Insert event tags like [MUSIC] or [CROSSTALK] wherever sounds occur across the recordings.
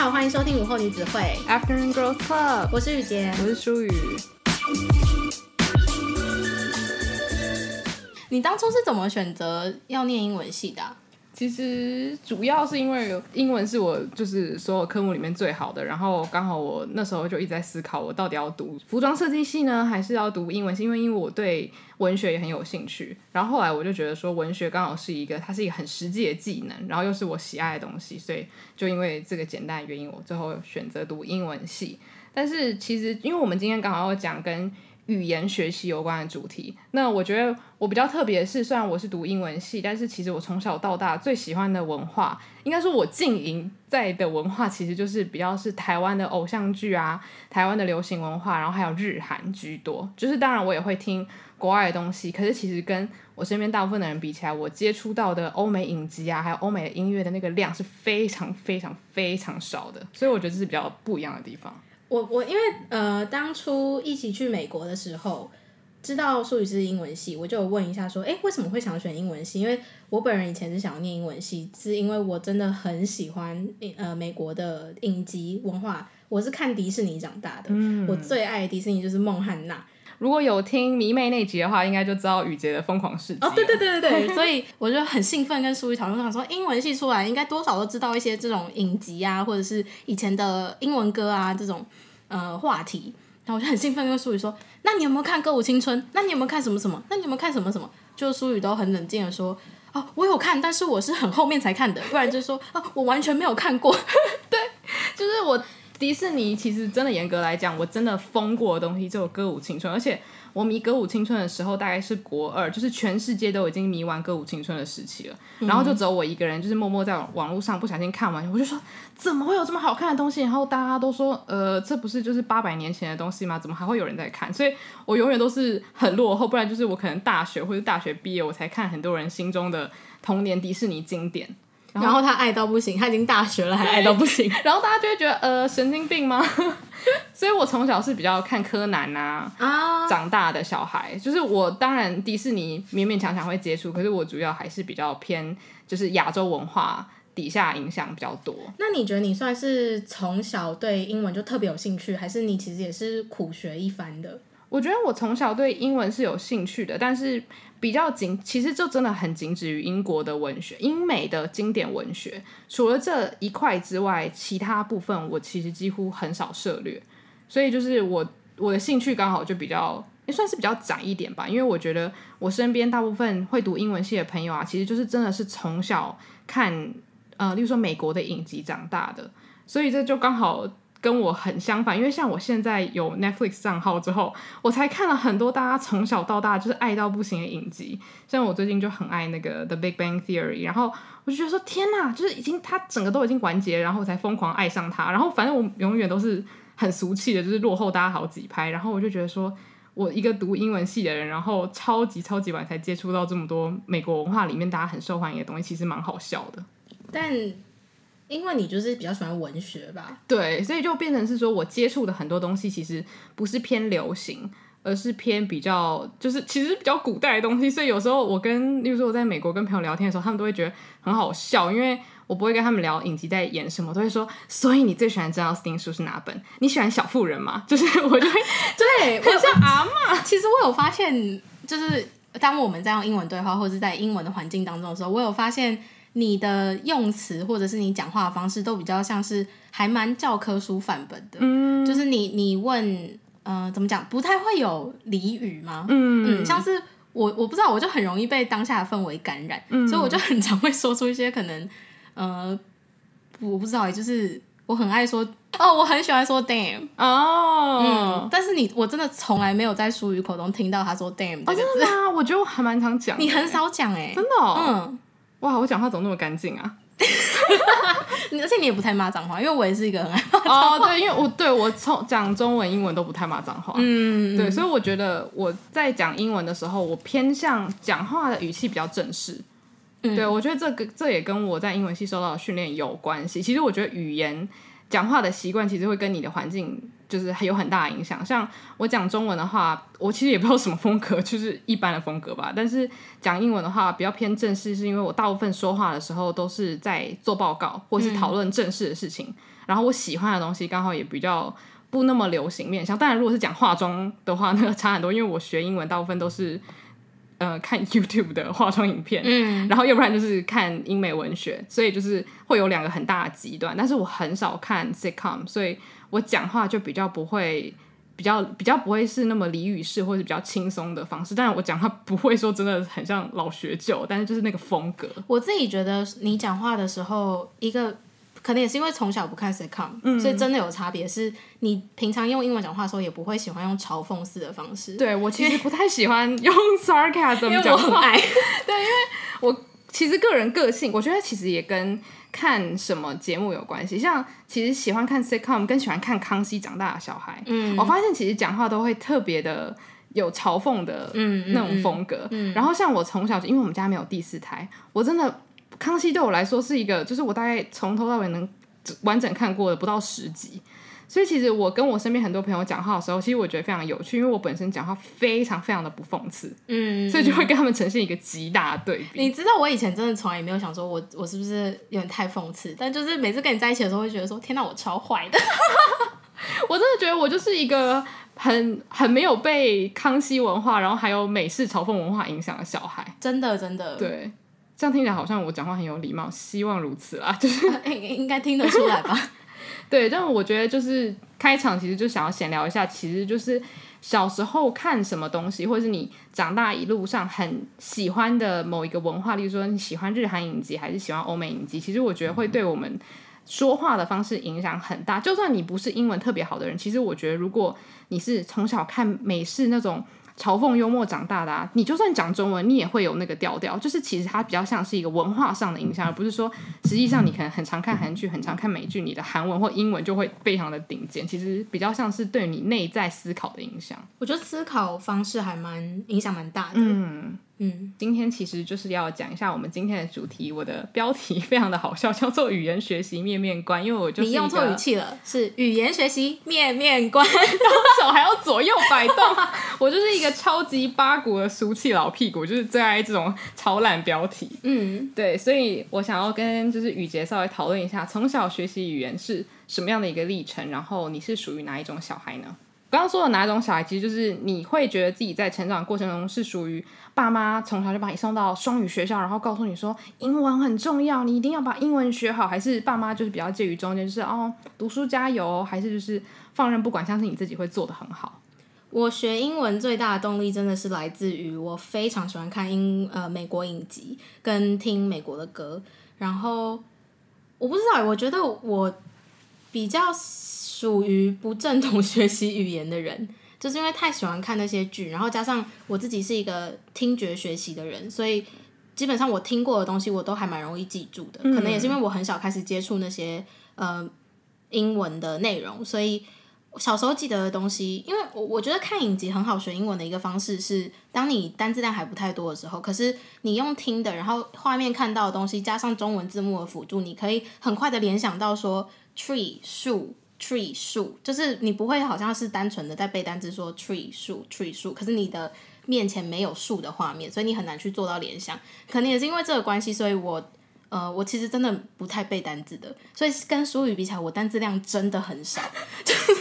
好，欢迎收听午后女子会 Afternoon Girls Club，我是雨洁，我是舒雨。你当初是怎么选择要念英文系的啊？其实主要是因为英文是我就是所有科目里面最好的，然后刚好我那时候就一直在思考，我到底要读服装设计系呢，还是要读英文系？因为因为我对文学也很有兴趣。然后后来我就觉得说，文学刚好是一个它是一个很实际的技能，然后又是我喜爱的东西，所以就因为这个简单的原因，我最后选择读英文系。但是其实因为我们今天刚好要讲跟语言学习有关的主题，那我觉得我比较特别的是，虽然我是读英文系，但是其实我从小到大最喜欢的文化，应该说我经营在的文化，其实就是比较是台湾的偶像剧啊，台湾的流行文化，然后还有日韩居多。就是当然我也会听国外的东西，可是其实跟我身边大部分的人比起来，我接触到的欧美影集啊，还有欧美的音乐的那个量是非常非常非常少的，所以我觉得这是比较不一样的地方。我我因为呃当初一起去美国的时候，知道舒语是英文系，我就问一下说，哎，为什么会想选英文系？因为我本人以前是想要念英文系，是因为我真的很喜欢呃美国的影集文化，我是看迪士尼长大的，嗯、我最爱的迪士尼就是孟汉娜。如果有听迷妹那集的话，应该就知道雨洁的疯狂世界。哦，对对对对对，所以我就很兴奋跟苏雨讨论，想说英文系出来应该多少都知道一些这种影集啊，或者是以前的英文歌啊这种。呃，话题，然后我就很兴奋跟苏雨说：“那你有没有看《歌舞青春》？那你有没有看什么什么？那你有没有看什么什么？”就苏雨都很冷静的说：“哦，我有看，但是我是很后面才看的，不然就是说哦，我完全没有看过。”对，就是我迪士尼其实真的严格来讲，我真的疯过的东西只有《歌舞青春》，而且。我迷歌舞青春的时候大概是国二，就是全世界都已经迷完歌舞青春的时期了，嗯、然后就只有我一个人，就是默默在网络上不小心看完，我就说怎么会有这么好看的东西？然后大家都说，呃，这不是就是八百年前的东西吗？怎么还会有人在看？所以我永远都是很落后，不然就是我可能大学或者大学毕业我才看很多人心中的童年迪士尼经典。然后，他爱到不行，他已经大学了还爱到不行，[LAUGHS] 然后大家就会觉得呃神经病吗？[LAUGHS] 所以我从小是比较看柯南啊，啊长大的小孩，就是我当然迪士尼勉勉强强会接触，可是我主要还是比较偏就是亚洲文化底下影响比较多。那你觉得你算是从小对英文就特别有兴趣，还是你其实也是苦学一番的？我觉得我从小对英文是有兴趣的，但是比较仅，其实就真的很仅止于英国的文学、英美的经典文学。除了这一块之外，其他部分我其实几乎很少涉猎。所以就是我我的兴趣刚好就比较也算是比较窄一点吧，因为我觉得我身边大部分会读英文系的朋友啊，其实就是真的是从小看呃，例如说美国的影集长大的，所以这就刚好。跟我很相反，因为像我现在有 Netflix 账号之后，我才看了很多大家从小到大就是爱到不行的影集。像我最近就很爱那个 The Big Bang Theory，然后我就觉得说天哪，就是已经它整个都已经完结，然后我才疯狂爱上它。然后反正我永远都是很俗气的，就是落后大家好几拍。然后我就觉得说，我一个读英文系的人，然后超级超级晚才接触到这么多美国文化里面大家很受欢迎的东西，其实蛮好笑的。但因为你就是比较喜欢文学吧？对，所以就变成是说我接触的很多东西其实不是偏流行，而是偏比较就是其实比较古代的东西。所以有时候我跟，例如说我在美国跟朋友聊天的时候，他们都会觉得很好笑，因为我不会跟他们聊影集在演什么，都会说，所以你最喜欢珍奥斯汀书是哪本？你喜欢小妇人吗？[LAUGHS] 就是我就会 [LAUGHS] 对，[LAUGHS] 我像阿嬷。其实我有发现，就是当我们在用英文对话或者是在英文的环境当中的时候，我有发现。你的用词或者是你讲话的方式都比较像是还蛮教科书范本的，嗯，就是你你问，呃，怎么讲，不太会有俚语吗？嗯。嗯，像是我我不知道，我就很容易被当下的氛围感染，嗯，所以我就很常会说出一些可能，呃，我不知道，就是我很爱说，哦，我很喜欢说 damn 哦，嗯，但是你我真的从来没有在淑语口中听到他说 damn 哦，真的吗？我觉得我还蛮常讲，你很少讲哎，真的，哦，嗯。哇，我讲话怎么那么干净啊？[LAUGHS] 而且你也不太骂脏话，因为我也是一个很爱骂脏话。哦，对，因为我对我从讲中文、英文都不太骂脏话。嗯，对，所以我觉得我在讲英文的时候，我偏向讲话的语气比较正式。嗯，对，我觉得这个这也跟我在英文系受到的训练有关系。其实我觉得语言讲话的习惯，其实会跟你的环境就是有很大的影响。像我讲中文的话，我其实也不知道什么风格，就是一般的风格吧。但是讲英文的话，比较偏正式，是因为我大部分说话的时候都是在做报告或是讨论正式的事情。嗯、然后我喜欢的东西刚好也比较不那么流行面向。当然，如果是讲化妆的话，那个差很多，因为我学英文大部分都是。呃，看 YouTube 的化妆影片，嗯，然后要不然就是看英美文学，所以就是会有两个很大的极端。但是我很少看 sitcom，所以我讲话就比较不会，比较比较不会是那么俚语式或者比较轻松的方式。当然我讲话不会说真的很像老学究，但是就是那个风格。我自己觉得你讲话的时候一个。可能也是因为从小不看 sitcom，嗯，所以真的有差别。是你平常用英文讲话的时候，也不会喜欢用嘲讽式的方式。对，我其实不太喜欢用 [LAUGHS] sarcasm 讲话。[LAUGHS] 对，因为我其实个人个性，我觉得其实也跟看什么节目有关系。像其实喜欢看 sitcom，跟喜欢看康熙长大的小孩。嗯，我发现其实讲话都会特别的有嘲讽的那种风格。嗯，嗯，嗯，然后像我从小，因为我们家没有第四台，我真的。康熙对我来说是一个，就是我大概从头到尾能完整看过的不到十集，所以其实我跟我身边很多朋友讲话的时候，其实我觉得非常有趣，因为我本身讲话非常非常的不讽刺，嗯，所以就会跟他们呈现一个极大的对比。你知道我以前真的从来也没有想说我我是不是有点太讽刺，但就是每次跟你在一起的时候，会觉得说天哪，我超坏的，[LAUGHS] 我真的觉得我就是一个很很没有被康熙文化，然后还有美式嘲讽文化影响的小孩，真的真的对。这样听起来好像我讲话很有礼貌，希望如此啦，就是应应该听得出来吧？对，但我觉得就是开场其实就想要闲聊一下，其实就是小时候看什么东西，或者是你长大一路上很喜欢的某一个文化，例如说你喜欢日韩影集还是喜欢欧美影集，其实我觉得会对我们说话的方式影响很大。就算你不是英文特别好的人，其实我觉得如果你是从小看美式那种。嘲讽幽默长大的啊，你就算讲中文，你也会有那个调调。就是其实它比较像是一个文化上的影响，而不是说实际上你可能很常看韩剧，很常看美剧，你的韩文或英文就会非常的顶尖。其实比较像是对你内在思考的影响。我觉得思考方式还蛮影响蛮大的。嗯。嗯，今天其实就是要讲一下我们今天的主题。我的标题非常的好笑，叫做“语言学习面面观”。因为我就是你用错语气了，是语言学习面面观，[LAUGHS] 手还要左右摆动。我就是一个超级八股的俗气老屁股，就是最爱这种超烂标题。嗯，对，所以我想要跟就是雨杰稍微讨论一下，从小学习语言是什么样的一个历程，然后你是属于哪一种小孩呢？刚刚说的哪一种小孩，其实就是你会觉得自己在成长过程中是属于爸妈从小就把你送到双语学校，然后告诉你说英文很重要，你一定要把英文学好，还是爸妈就是比较介于中间，就是哦读书加油，还是就是放任不管，相信你自己会做得很好。我学英文最大的动力真的是来自于我非常喜欢看英呃美国影集跟听美国的歌，然后我不知道，我觉得我比较。属于不正统学习语言的人，[LAUGHS] 就是因为太喜欢看那些剧，然后加上我自己是一个听觉学习的人，所以基本上我听过的东西我都还蛮容易记住的。可能也是因为我很小开始接触那些呃英文的内容，所以小时候记得的东西，因为我我觉得看影集很好学英文的一个方式是，当你单字量还不太多的时候，可是你用听的，然后画面看到的东西加上中文字幕的辅助，你可以很快的联想到说 tree 树。Tree 树就是你不会好像是单纯的在背单词说 tree 树 tree 树，可是你的面前没有树的画面，所以你很难去做到联想。可能也是因为这个关系，所以我呃我其实真的不太背单字的，所以跟书语比起来，我单字量真的很少。[LAUGHS] 就是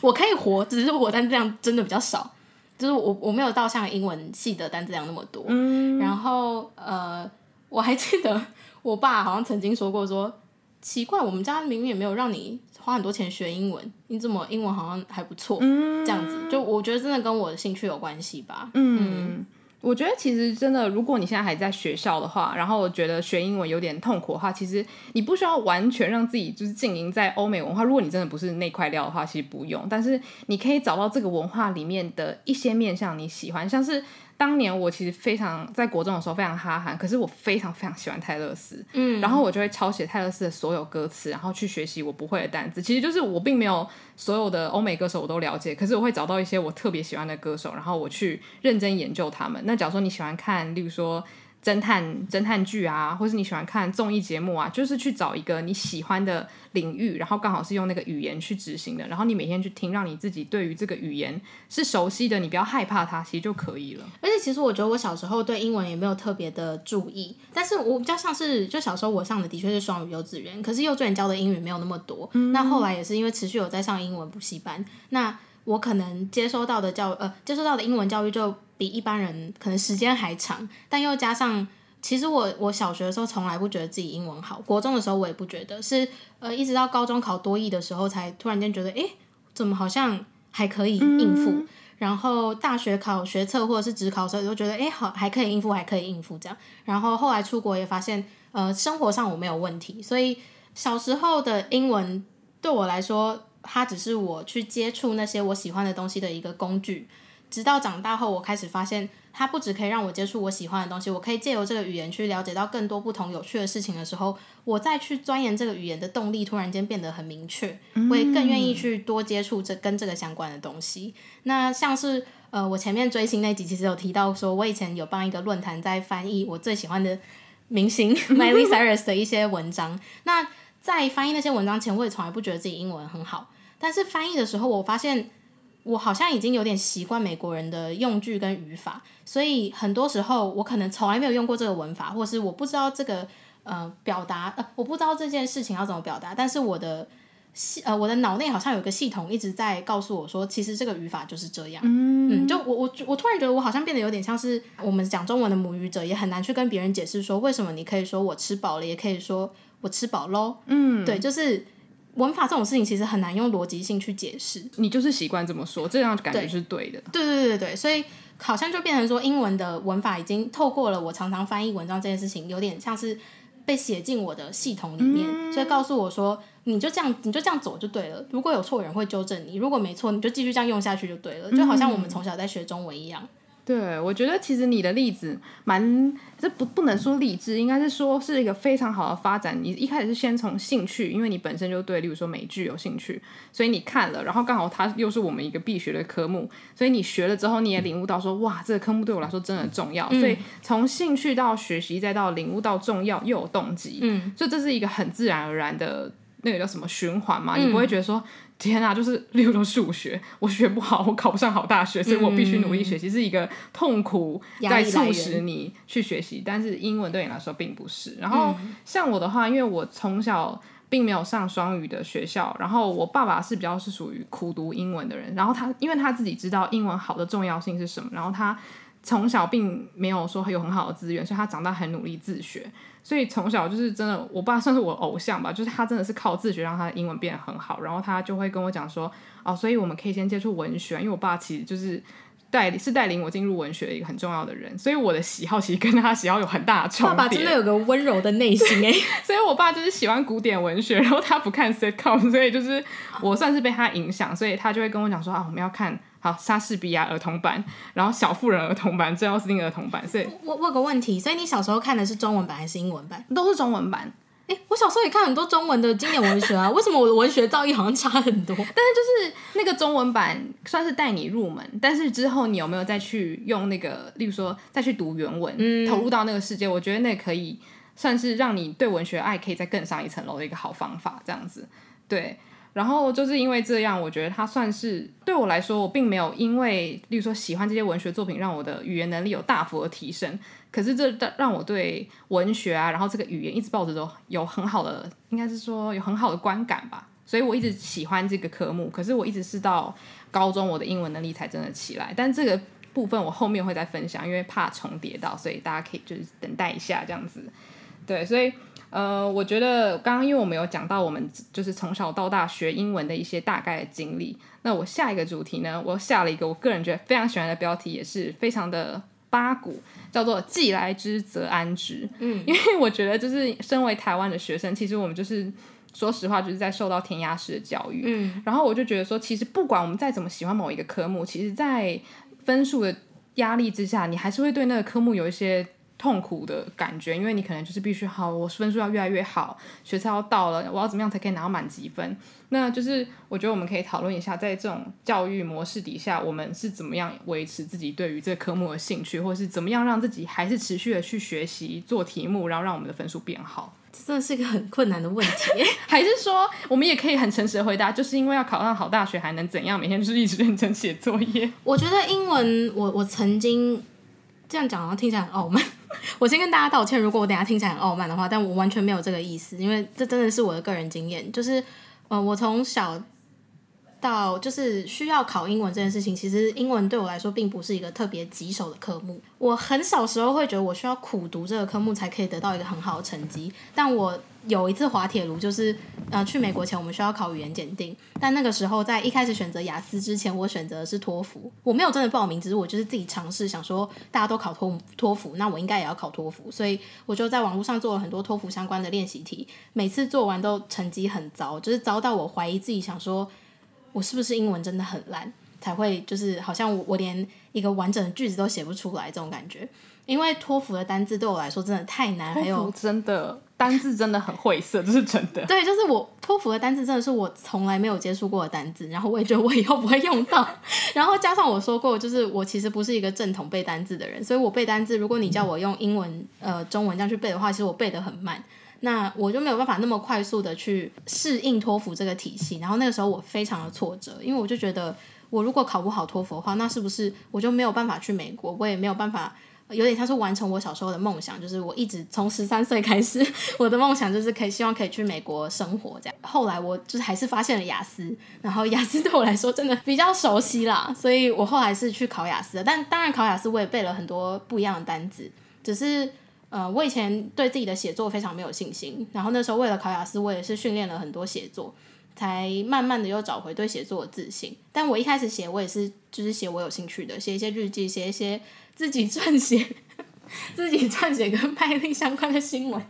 我可以活，只是我单字量真的比较少，就是我我没有到像英文系的单字量那么多。嗯，然后呃我还记得我爸好像曾经说过说，说奇怪，我们家明明也没有让你。花很多钱学英文，你怎么英文好像还不错？嗯，这样子，就我觉得真的跟我的兴趣有关系吧。嗯，嗯，我觉得其实真的，如果你现在还在学校的话，然后我觉得学英文有点痛苦的话，其实你不需要完全让自己就是浸淫在欧美文化。如果你真的不是那块料的话，其实不用。但是你可以找到这个文化里面的一些面向你喜欢，像是。当年我其实非常在国中的时候非常哈韩，可是我非常非常喜欢泰勒斯，嗯，然后我就会抄写泰勒斯的所有歌词，然后去学习我不会的单词。其实就是我并没有所有的欧美歌手我都了解，可是我会找到一些我特别喜欢的歌手，然后我去认真研究他们。那假如说你喜欢看，例如说侦探侦探剧啊，或是你喜欢看综艺节目啊，就是去找一个你喜欢的领域，然后刚好是用那个语言去执行的，然后你每天去听，让你自己对于这个语言是熟悉的，你不要害怕它，其实就可以了。而且其实我觉得我小时候对英文也没有特别的注意，但是我比较像是就小时候我上的的确是双语幼稚园，可是幼稚园教的英语没有那么多。嗯、那后来也是因为持续有在上英文补习班，那我可能接收到的教呃接收到的英文教育就。比一般人可能时间还长，但又加上，其实我我小学的时候从来不觉得自己英文好，国中的时候我也不觉得，是呃一直到高中考多益的时候才突然间觉得，诶，怎么好像还可以应付？嗯、然后大学考学测或者是职考的时候，就觉得，诶，好还可以应付，还可以应付这样。然后后来出国也发现，呃，生活上我没有问题，所以小时候的英文对我来说，它只是我去接触那些我喜欢的东西的一个工具。直到长大后，我开始发现，它不只可以让我接触我喜欢的东西，我可以借由这个语言去了解到更多不同有趣的事情的时候，我再去钻研这个语言的动力突然间变得很明确，我也更愿意去多接触这跟这个相关的东西。那像是呃，我前面追星那集其实有提到说，我以前有帮一个论坛在翻译我最喜欢的明星 [LAUGHS] Miley Cyrus 的一些文章。那在翻译那些文章前，我也从来不觉得自己英文很好，但是翻译的时候，我发现。我好像已经有点习惯美国人的用句跟语法，所以很多时候我可能从来没有用过这个文法，或是我不知道这个呃表达呃我不知道这件事情要怎么表达，但是我的系呃我的脑内好像有个系统一直在告诉我说，其实这个语法就是这样。嗯，嗯，就我我我突然觉得我好像变得有点像是我们讲中文的母语者，也很难去跟别人解释说为什么你可以说我吃饱了，也可以说我吃饱喽。嗯，对，就是。文法这种事情其实很难用逻辑性去解释，你就是习惯这么说，这样感觉是对的。对对对对对，所以好像就变成说，英文的文法已经透过了我常常翻译文章这件事情，有点像是被写进我的系统里面，嗯、所以告诉我说，你就这样，你就这样走就对了。如果有错，人会纠正你；如果没错，你就继续这样用下去就对了。就好像我们从小在学中文一样。对，我觉得其实你的例子蛮，这不不能说励志，应该是说是一个非常好的发展。你一开始是先从兴趣，因为你本身就对，例如说美剧有兴趣，所以你看了，然后刚好它又是我们一个必学的科目，所以你学了之后，你也领悟到说，哇，这个科目对我来说真的重要。嗯、所以从兴趣到学习，再到领悟到重要，又有动机，嗯，所以这是一个很自然而然的那个叫什么循环嘛，你不会觉得说。天啊，就是例如说数学，我学不好，我考不上好大学，所以我必须努力学习，嗯、是一个痛苦在促使你去学习。但是英文对你来说并不是。然后像我的话，因为我从小并没有上双语的学校，然后我爸爸是比较是属于苦读英文的人，然后他因为他自己知道英文好的重要性是什么，然后他从小并没有说有很好的资源，所以他长大很努力自学。所以从小就是真的，我爸算是我偶像吧，就是他真的是靠自学让他的英文变得很好，然后他就会跟我讲说，哦，所以我们可以先接触文学，因为我爸其实就是带是带领我进入文学的一个很重要的人，所以我的喜好其实跟他喜好有很大的重叠。爸爸真的有个温柔的内心哎，[LAUGHS] 所以我爸就是喜欢古典文学，然后他不看 sitcom，所以就是我算是被他影响，所以他就会跟我讲说啊，我们要看。好，莎士比亚儿童版，然后小妇人儿童版，最后是那个儿童版。所以，我我有个问题，所以你小时候看的是中文版还是英文版？都是中文版。哎、欸，我小时候也看很多中文的经典文学啊，为什么我的文学造诣好像差很多？[LAUGHS] 但是就是那个中文版算是带你入门，但是之后你有没有再去用那个，例如说再去读原文，嗯、投入到那个世界？我觉得那可以算是让你对文学爱可以再更上一层楼的一个好方法，这样子，对。然后就是因为这样，我觉得它算是对我来说，我并没有因为，例如说喜欢这些文学作品，让我的语言能力有大幅的提升。可是这让我对文学啊，然后这个语言一直抱着都有很好的，应该是说有很好的观感吧。所以我一直喜欢这个科目。可是我一直是到高中，我的英文能力才真的起来。但这个部分我后面会再分享，因为怕重叠到，所以大家可以就是等待一下这样子。对，所以。呃，我觉得刚刚因为我们有讲到我们就是从小到大学英文的一些大概的经历，那我下一个主题呢，我下了一个我个人觉得非常喜欢的标题，也是非常的八股，叫做“既来之则安之”。嗯，因为我觉得就是身为台湾的学生，其实我们就是说实话就是在受到填鸭式的教育。嗯，然后我就觉得说，其实不管我们再怎么喜欢某一个科目，其实在分数的压力之下，你还是会对那个科目有一些。痛苦的感觉，因为你可能就是必须好，我分数要越来越好，学测要到了，我要怎么样才可以拿到满级分？那就是我觉得我们可以讨论一下，在这种教育模式底下，我们是怎么样维持自己对于这个科目的兴趣，或是怎么样让自己还是持续的去学习做题目，然后让我们的分数变好。这真的是一个很困难的问题，还 [LAUGHS] 是说我们也可以很诚实的回答，就是因为要考上好大学，还能怎样？每天就是一直认真写作业。我觉得英文，我我曾经。这样讲好像听起来很傲慢，[LAUGHS] 我先跟大家道歉。如果我等下听起来很傲慢的话，但我完全没有这个意思，因为这真的是我的个人经验。就是，呃，我从小到就是需要考英文这件事情，其实英文对我来说并不是一个特别棘手的科目。我很小时候会觉得我需要苦读这个科目才可以得到一个很好的成绩，但我。有一次滑铁卢，就是呃去美国前我们需要考语言检定，但那个时候在一开始选择雅思之前，我选择的是托福。我没有真的报名，只是我就是自己尝试，想说大家都考托托福，那我应该也要考托福，所以我就在网络上做了很多托福相关的练习题，每次做完都成绩很糟，就是糟到我怀疑自己，想说我是不是英文真的很烂，才会就是好像我我连一个完整的句子都写不出来这种感觉。因为托福的单字对我来说真的太难，还有真的单字真的很晦涩，这是真的。[LAUGHS] 对，就是我托福的单字真的是我从来没有接触过的单字，然后我也觉得我以后不会用到。[LAUGHS] 然后加上我说过，就是我其实不是一个正统背单字的人，所以我背单字，如果你叫我用英文呃中文这样去背的话，其实我背得很慢，那我就没有办法那么快速的去适应托福这个体系。然后那个时候我非常的挫折，因为我就觉得我如果考不好托福的话，那是不是我就没有办法去美国，我也没有办法。有点像是完成我小时候的梦想，就是我一直从十三岁开始，[LAUGHS] 我的梦想就是可以希望可以去美国生活这样。后来我就是还是发现了雅思，然后雅思 [LAUGHS] 对我来说真的比较熟悉啦，所以我后来是去考雅思的。但当然考雅思我也背了很多不一样的单字，只是呃我以前对自己的写作非常没有信心，然后那时候为了考雅思，我也是训练了很多写作，才慢慢的又找回对写作的自信。但我一开始写我也是就是写我有兴趣的，写一些日记，写一些。自己撰写，[LAUGHS] 自己撰写跟麦莉相关的新闻，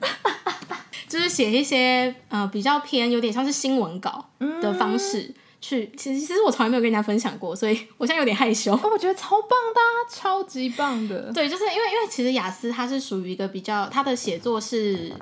[LAUGHS] 就是写一些呃比较偏有点像是新闻稿的方式去。其实其实我从来没有跟人家分享过，所以我现在有点害羞。哦，我觉得超棒的啊，超级棒的。对，就是因为因为其实雅思它是属于一个比较，它的写作是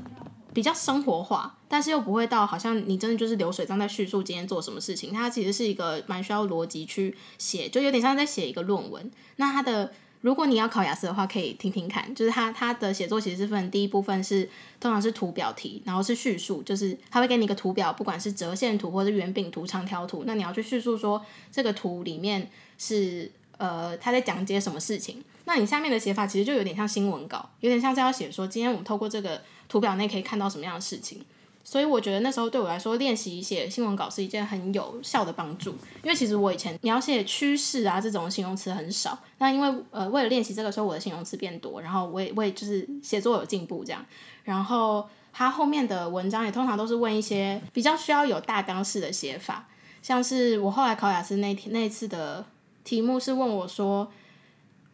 比较生活化，但是又不会到好像你真的就是流水账在叙述今天做什么事情。它其实是一个蛮需要逻辑去写，就有点像在写一个论文。那它的如果你要考雅思的话，可以听听看。就是他他的写作其实是分第一部分是通常是图表题，然后是叙述，就是他会给你一个图表，不管是折线图或者圆饼图、长条图，那你要去叙述说这个图里面是呃他在讲解什么事情。那你下面的写法其实就有点像新闻稿，有点像是要写说今天我们透过这个图表内可以看到什么样的事情。所以我觉得那时候对我来说，练习写新闻稿是一件很有效的帮助。因为其实我以前你要写趋势啊这种形容词很少。那因为呃为了练习这个时候，我的形容词变多，然后我也我也就是写作有进步这样。然后他后面的文章也通常都是问一些比较需要有大纲式的写法，像是我后来考雅思那天那次的题目是问我说，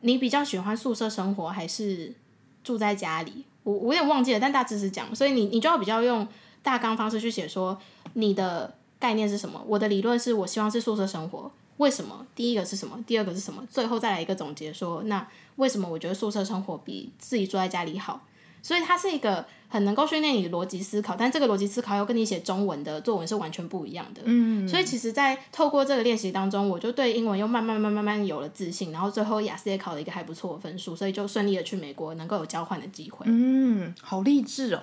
你比较喜欢宿舍生活还是住在家里？我我有点忘记了，但大致是讲，所以你你就要比较用。大纲方式去写，说你的概念是什么？我的理论是我希望是宿舍生活，为什么？第一个是什么？第二个是什么？最后再来一个总结，说那为什么我觉得宿舍生活比自己住在家里好？所以它是一个。很能够训练你的逻辑思考，但这个逻辑思考又跟你写中文的作文是完全不一样的。嗯，所以其实，在透过这个练习当中，我就对英文又慢慢慢慢慢有了自信，然后最后雅思也考了一个还不错的分数，所以就顺利的去美国，能够有交换的机会。嗯，好励志哦！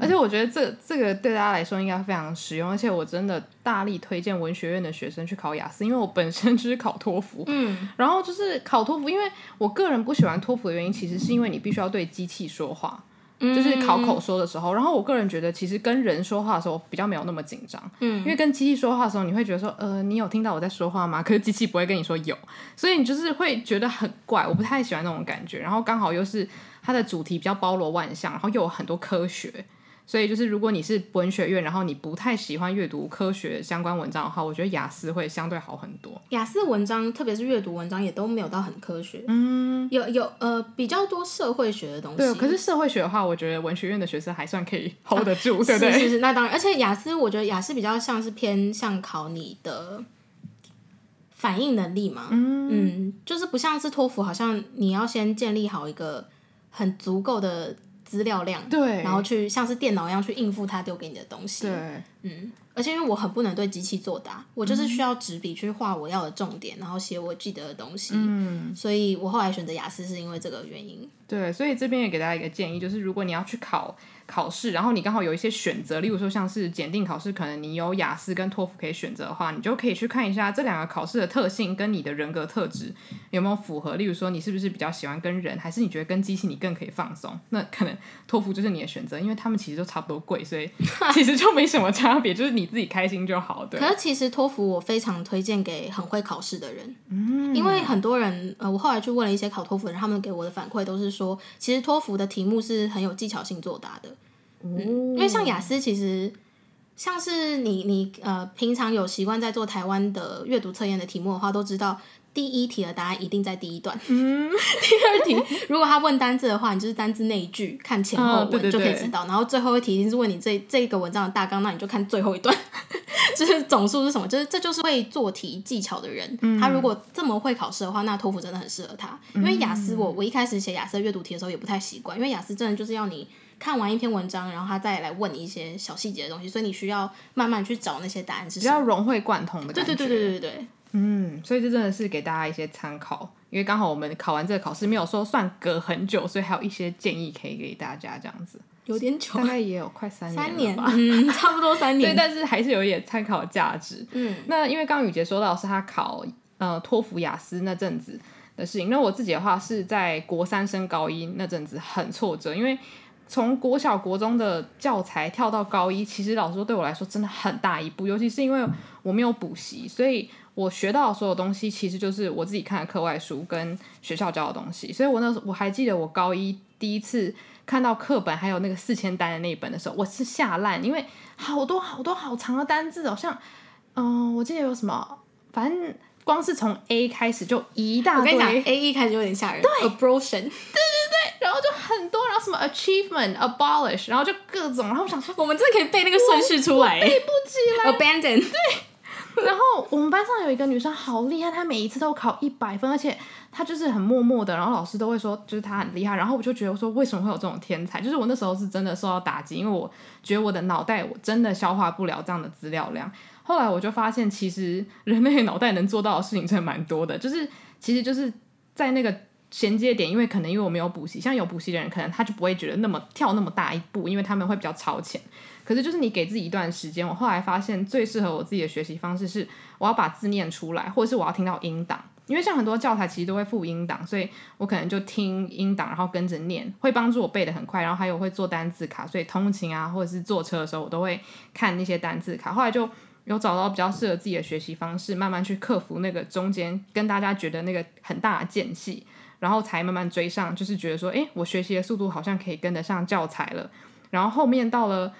而且我觉得这这个对大家来说应该非常实用，而且我真的大力推荐文学院的学生去考雅思，因为我本身就是考托福。嗯，然后就是考托福，因为我个人不喜欢托福的原因，其实是因为你必须要对机器说话。就是考口说的时候，然后我个人觉得，其实跟人说话的时候比较没有那么紧张，嗯，因为跟机器说话的时候，你会觉得说，呃，你有听到我在说话吗？可是机器不会跟你说有，所以你就是会觉得很怪，我不太喜欢那种感觉。然后刚好又是它的主题比较包罗万象，然后又有很多科学。所以就是，如果你是文学院，然后你不太喜欢阅读科学相关文章的话，我觉得雅思会相对好很多。雅思文章，特别是阅读文章，也都没有到很科学。嗯，有有呃比较多社会学的东西。对，可是社会学的话，我觉得文学院的学生还算可以 hold 得住，啊、[LAUGHS] 对不对？是是是，那当然。而且雅思，我觉得雅思比较像是偏向考你的反应能力嘛。嗯嗯，就是不像是托福，好像你要先建立好一个。很足够的资料量，对，然后去像是电脑一样去应付他丢给你的东西，对，嗯。而且因为我很不能对机器作答，我就是需要纸笔去画我要的重点，然后写我记得的东西。嗯，所以我后来选择雅思是因为这个原因。对，所以这边也给大家一个建议，就是如果你要去考。考试，然后你刚好有一些选择，例如说像是检定考试，可能你有雅思跟托福可以选择的话，你就可以去看一下这两个考试的特性跟你的人格特质有没有符合。例如说，你是不是比较喜欢跟人，还是你觉得跟机器你更可以放松？那可能托福就是你的选择，因为他们其实都差不多贵，所以其实就没什么差别，就是你自己开心就好。对。可是其实托福我非常推荐给很会考试的人，嗯，因为很多人呃，我后来去问了一些考托福的人，他们给我的反馈都是说，其实托福的题目是很有技巧性作答的。嗯，因为像雅思，其实像是你你呃平常有习惯在做台湾的阅读测验的题目的话，都知道第一题的答案一定在第一段。嗯，[LAUGHS] 第二题如果他问单字的话，你就是单字那一句看前后文就可以知道。然后最后一题一定是问你这这个文章的大纲，那你就看最后一段，[LAUGHS] 就是总数是什么？就是这就是会做题技巧的人，他如果这么会考试的话，那托福真的很适合他。因为雅思，我我一开始写雅思阅读题的时候也不太习惯，因为雅思真的就是要你。看完一篇文章，然后他再来问你一些小细节的东西，所以你需要慢慢去找那些答案是什么，比较融会贯通的感觉。对对对对对对，嗯，所以这真的是给大家一些参考，因为刚好我们考完这个考试没有说算隔很久，所以还有一些建议可以给大家这样子。有点久，大概也有快三年，三年吧，嗯，差不多三年。[LAUGHS] 对，但是还是有一点参考价值。嗯，那因为刚刚雨洁说到是他考呃托福、雅思那阵子的事情，那我自己的话是在国三升高一那阵子很挫折，因为。从国小、国中的教材跳到高一，其实老实说对我来说真的很大一步，尤其是因为我没有补习，所以我学到的所有东西其实就是我自己看的课外书跟学校教的东西。所以我那时候我还记得我高一第一次看到课本还有那个四千单的那一本的时候，我是吓烂，因为好多好多好长的单字，好像嗯、呃，我记得有什么，反正光是从 A 开始就一大堆。我跟你讲，A 一开始就有点吓人。对，abortion。对然后就很多，然后什么 achievement、abolish，然后就各种，然后我想说，我们真的可以背那个顺序出来，背不起来。abandon，对。[LAUGHS] 然后我们班上有一个女生好厉害，她每一次都考一百分，而且她就是很默默的，然后老师都会说，就是她很厉害。然后我就觉得，说为什么会有这种天才？就是我那时候是真的受到打击，因为我觉得我的脑袋我真的消化不了这样的资料量。后来我就发现，其实人类脑袋能做到的事情真的蛮多的，就是其实就是在那个。衔接点，因为可能因为我没有补习，像有补习的人，可能他就不会觉得那么跳那么大一步，因为他们会比较超前。可是就是你给自己一段时间，我后来发现最适合我自己的学习方式是，我要把字念出来，或者是我要听到音档，因为像很多教材其实都会附音档，所以我可能就听音档，然后跟着念，会帮助我背得很快。然后还有会做单字卡，所以通勤啊或者是坐车的时候，我都会看那些单字卡。后来就有找到比较适合自己的学习方式，慢慢去克服那个中间跟大家觉得那个很大的间隙。然后才慢慢追上，就是觉得说，诶，我学习的速度好像可以跟得上教材了。然后后面到了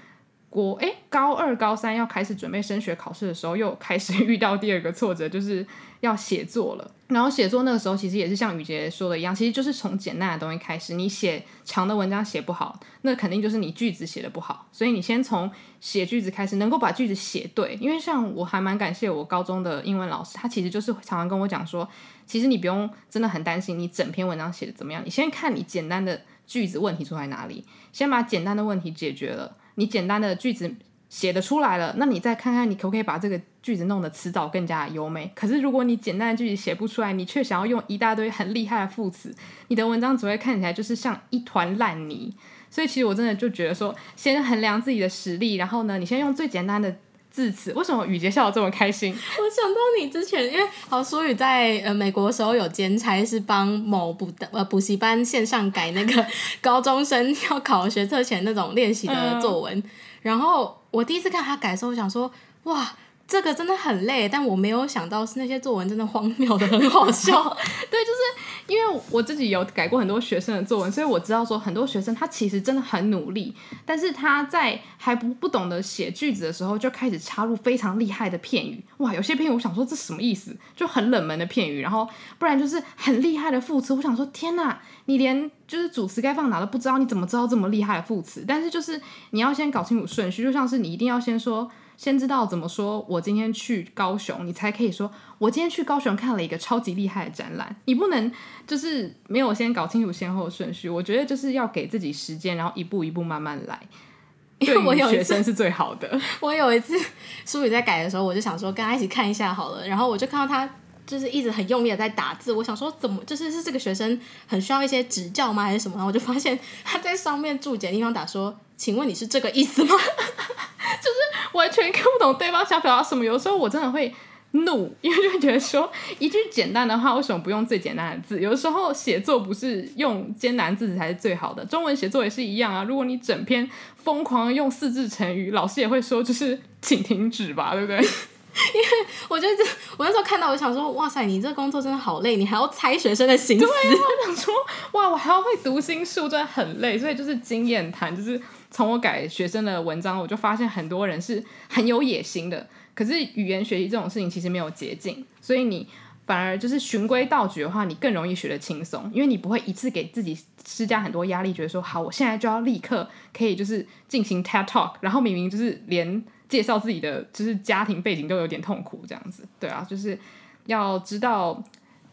国，诶，高二、高三要开始准备升学考试的时候，又开始 [LAUGHS] 遇到第二个挫折，就是要写作了。然后写作那个时候，其实也是像雨洁说的一样，其实就是从简单的东西开始。你写长的文章写不好，那肯定就是你句子写的不好。所以你先从写句子开始，能够把句子写对。因为像我还蛮感谢我高中的英文老师，他其实就是常常跟我讲说，其实你不用真的很担心你整篇文章写的怎么样，你先看你简单的句子问题出在哪里，先把简单的问题解决了，你简单的句子。写的出来了，那你再看看你可不可以把这个句子弄得词藻更加优美。可是如果你简单的句子写不出来，你却想要用一大堆很厉害的副词，你的文章只会看起来就是像一团烂泥。所以其实我真的就觉得说，先衡量自己的实力，然后呢，你先用最简单的字词。为什么雨杰笑得这么开心？[LAUGHS] 我想到你之前，因为好淑雨在呃美国的时候有兼差，是帮某补的呃补习班线上改那个 [LAUGHS] 高中生要考学测前那种练习的作文，嗯、然后。我第一次看他改的时候，我想说，哇，这个真的很累，但我没有想到是那些作文真的荒谬的很好笑。[LAUGHS] 对，就是因为我自己有改过很多学生的作文，所以我知道说很多学生他其实真的很努力，但是他在还不不懂得写句子的时候，就开始插入非常厉害的片语。哇，有些片语我想说这什么意思？就很冷门的片语，然后不然就是很厉害的副词。我想说天哪！你连就是主词该放哪都不知道，你怎么知道这么厉害的副词？但是就是你要先搞清楚顺序，就像是你一定要先说先知道怎么说我今天去高雄，你才可以说我今天去高雄看了一个超级厉害的展览。你不能就是没有先搞清楚先后顺序。我觉得就是要给自己时间，然后一步一步慢慢来。[LAUGHS] 因为我有学生是最好的。我有一次 [LAUGHS] 书里在改的时候，我就想说跟他一起看一下好了。然后我就看到他就是一直很用力的在打字。我想说怎么就是是这个学生很需要一些指教吗，还是什么？然后我就发现他在上面注解的地方打说：“请问你是这个意思吗？” [LAUGHS] 就是完全看不懂对方想表达什么。有时候我真的会。怒，因为就会觉得说一句简单的话，为什么不用最简单的字？有时候写作不是用艰难字才是最好的，中文写作也是一样啊。如果你整篇疯狂用四字成语，老师也会说就是请停止吧，对不对？因为我觉得这，我那时候看到，我想说，哇塞，你这工作真的好累，你还要猜学生的心思。对，我想说，哇，我还要会读心术，真的很累。所以就是经验谈，就是从我改学生的文章，我就发现很多人是很有野心的。可是语言学习这种事情其实没有捷径，所以你反而就是循规蹈矩的话，你更容易学得轻松，因为你不会一次给自己施加很多压力，觉得说好，我现在就要立刻可以就是进行 TED Talk，然后明明就是连介绍自己的就是家庭背景都有点痛苦这样子，对啊，就是要知道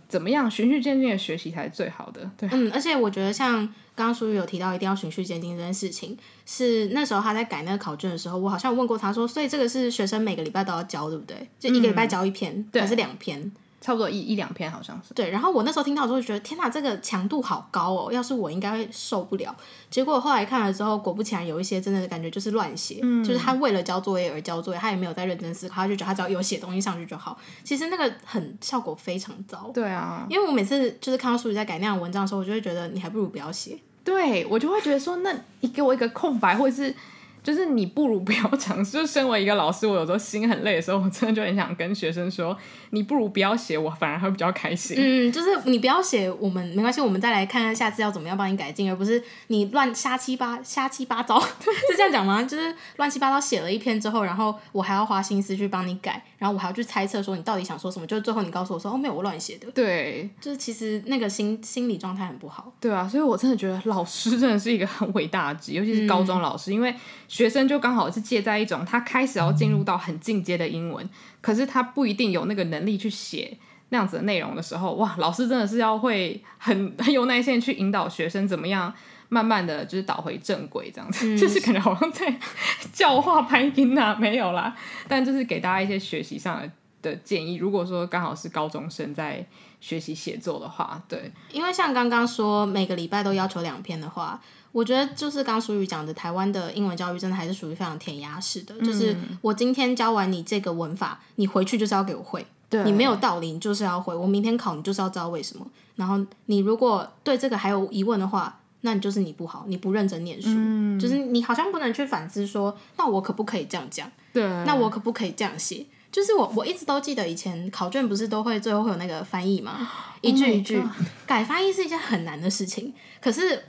怎么样循序渐进的学习才是最好的，对，嗯，而且我觉得像。刚刚书宇有提到一定要循序渐进这件事情，是那时候他在改那个考卷的时候，我好像问过他说，所以这个是学生每个礼拜都要交，对不对？就一个礼拜交一篇，嗯、还是两篇？差不多一一两篇好像是。对，然后我那时候听到之后就觉得，天哪，这个强度好高哦！要是我应该会受不了。结果后来看了之后，果不其然，有一些真的感觉就是乱写，嗯、就是他为了交作业而交作业，他也没有在认真思考，他就觉得他只要有写东西上去就好。其实那个很效果非常糟。对啊，因为我每次就是看到书宇在改那样文章的时候，我就会觉得你还不如不要写。对，我就会觉得说，那你给我一个空白，或者是。就是你不如不要 [LAUGHS] 尝试。就身为一个老师，我有时候心很累的时候，我真的就很想跟学生说，你不如不要写，我反而会比较开心。嗯，就是你不要写，我们没关系，我们再来看看下次要怎么样帮你改进，而不是你乱瞎七八瞎七八糟，[LAUGHS] 是这样讲吗？就是乱七八糟写了一篇之后，然后我还要花心思去帮你改，然后我还要去猜测说你到底想说什么，就是最后你告诉我说哦没有，我乱写的。对，就是其实那个心心理状态很不好。对啊，所以我真的觉得老师真的是一个很伟大的职业，尤其是高中老师，嗯、因为学生就刚好。是借在一种他开始要进入到很进阶的英文，可是他不一定有那个能力去写那样子的内容的时候，哇，老师真的是要会很 [LAUGHS] 很有耐心去引导学生怎么样慢慢的就是倒回正轨这样子，嗯、就是可能好像在教化拍音啊，没有啦，但就是给大家一些学习上的的建议。如果说刚好是高中生在学习写作的话，对，因为像刚刚说每个礼拜都要求两篇的话。我觉得就是刚刚书宇讲的，台湾的英文教育真的还是属于非常填鸭式的。嗯、就是我今天教完你这个文法，你回去就是要给我会。对，你没有道理，你就是要会。我明天考你就是要知道为什么。然后你如果对这个还有疑问的话，那你就是你不好，你不认真念书。嗯、就是你好像不能去反思说，那我可不可以这样讲？对，那我可不可以这样写？就是我我一直都记得以前考卷不是都会最后会有那个翻译吗？[GASPS] 一句一句、oh、改翻译是一件很难的事情，可是。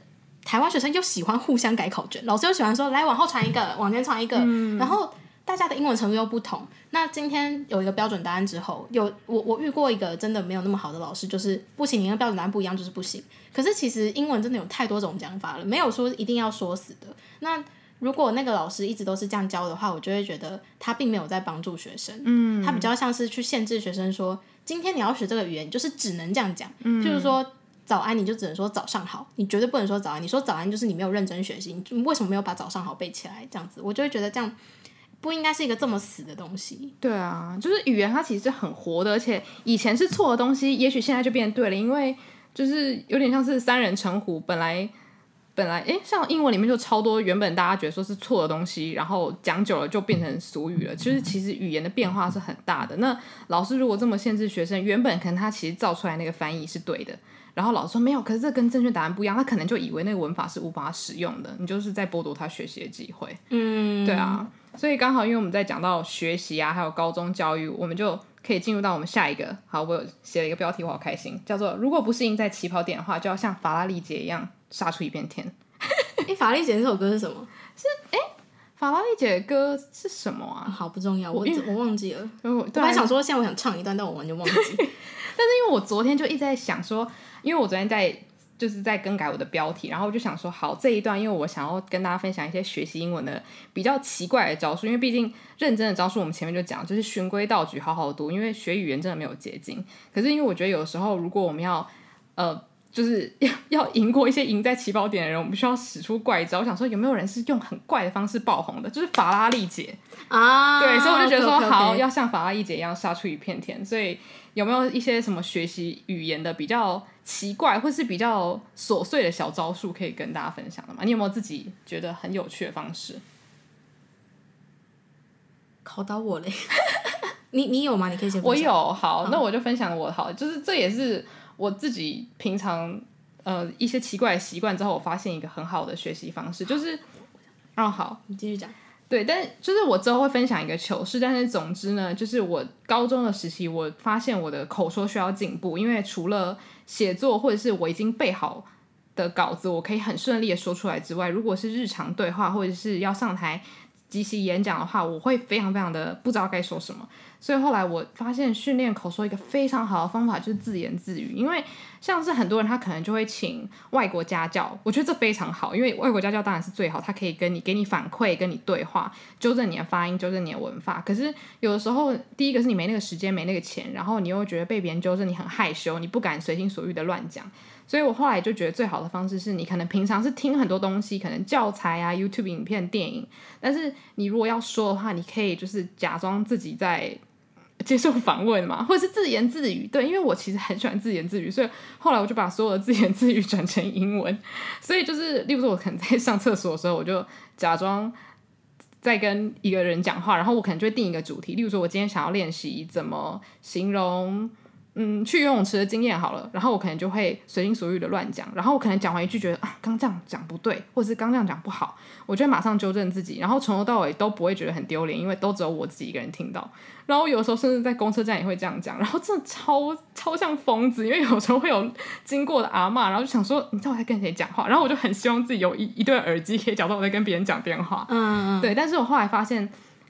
台湾学生又喜欢互相改考卷，老师又喜欢说来往后传一个，往前传一个，嗯、然后大家的英文程度又不同。那今天有一个标准答案之后，有我我遇过一个真的没有那么好的老师，就是不行，你跟标准答案不一样就是不行。可是其实英文真的有太多种讲法了，没有说一定要说死的。那如果那个老师一直都是这样教的话，我就会觉得他并没有在帮助学生，嗯，他比较像是去限制学生说，今天你要学这个语言，就是只能这样讲，嗯，譬如说。早安，你就只能说早上好，你绝对不能说早安。你说早安就是你没有认真学习，你为什么没有把早上好背起来？这样子，我就会觉得这样不应该是一个这么死的东西。对啊，就是语言它其实是很活的，而且以前是错的东西，也许现在就变对了，因为就是有点像是三人成虎，本来本来诶，像英文里面就超多原本大家觉得说是错的东西，然后讲久了就变成俗语了。就是其实语言的变化是很大的。那老师如果这么限制学生，原本可能他其实造出来那个翻译是对的。然后老师说没有，可是这跟正确答案不一样，他可能就以为那个文法是无法使用的，你就是在剥夺他学习的机会。嗯，对啊，所以刚好因为我们在讲到学习啊，还有高中教育，我们就可以进入到我们下一个。好，我有写了一个标题，我好开心，叫做“如果不是赢在起跑点的话，就要像法拉利姐一样杀出一片天。” [LAUGHS] 哎，法拉利姐这首歌是什么？是哎，法拉利姐的歌是什么啊？好不重要，我我忘记了。我本来想说现在我想唱一段，但我完全忘记。[LAUGHS] 但是因为我昨天就一直在想说。因为我昨天在就是在更改我的标题，然后我就想说，好，这一段，因为我想要跟大家分享一些学习英文的比较奇怪的招数，因为毕竟认真的招数我们前面就讲，就是循规蹈矩，好好读，因为学语言真的没有捷径。可是因为我觉得有时候如果我们要呃。就是 [LAUGHS] 要要赢过一些赢在起跑点的人，我们需要使出怪招。我想说，有没有人是用很怪的方式爆红的？就是法拉利姐啊，对，所以我就觉得说，okay, okay, okay. 好，要像法拉利姐一样杀出一片天。所以有没有一些什么学习语言的比较奇怪，或是比较琐碎的小招数可以跟大家分享的吗？你有没有自己觉得很有趣的方式？考到我嘞！[LAUGHS] 你你有吗？你可以先。我有，好，好，那我就分享我好，就是这也是。我自己平常呃一些奇怪的习惯之后，我发现一个很好的学习方式，就是，[GASPS] 哦好，你继续讲。对，但就是我之后会分享一个糗事，但是总之呢，就是我高中的时期，我发现我的口说需要进步，因为除了写作或者是我已经背好的稿子，我可以很顺利的说出来之外，如果是日常对话或者是要上台即席演讲的话，我会非常非常的不知道该说什么。所以后来我发现训练口说一个非常好的方法就是自言自语，因为像是很多人他可能就会请外国家教，我觉得这非常好，因为外国家教当然是最好，他可以跟你给你反馈，跟你对话，纠正你的发音，纠正你的文法。可是有的时候，第一个是你没那个时间，没那个钱，然后你又觉得被别人纠正，你很害羞，你不敢随心所欲的乱讲。所以我后来就觉得最好的方式是你可能平常是听很多东西，可能教材啊、YouTube 影片、电影，但是你如果要说的话，你可以就是假装自己在。接受访问嘛，[LAUGHS] 或者是自言自语，对，因为我其实很喜欢自言自语，所以后来我就把所有的自言自语转成英文。所以就是，例如说，我可能在上厕所的时候，我就假装在跟一个人讲话，然后我可能就会定一个主题，例如说，我今天想要练习怎么形容。嗯，去游泳池的经验好了，然后我可能就会随心所欲的乱讲，然后我可能讲完一句觉得啊，刚这样讲不对，或者是刚这样讲不好，我就会马上纠正自己，然后从头到尾都不会觉得很丢脸，因为都只有我自己一个人听到。然后有时候甚至在公车站也会这样讲，然后真的超超像疯子，因为有时候会有经过的阿嬷，然后就想说，你知道我在跟谁讲话？然后我就很希望自己有一一对耳机可以假装我在跟别人讲电话。嗯嗯，对。但是我后来发现。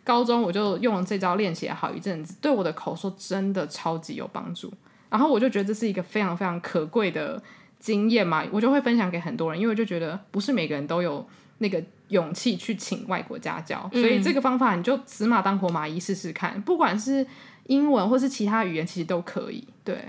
高中我就用了这招练习了好一阵子，对我的口说真的超级有帮助。然后我就觉得这是一个非常非常可贵的经验嘛，我就会分享给很多人，因为我就觉得不是每个人都有那个勇气去请外国家教，所以这个方法你就死马当活马医试试看，不管是英文或是其他语言，其实都可以。对，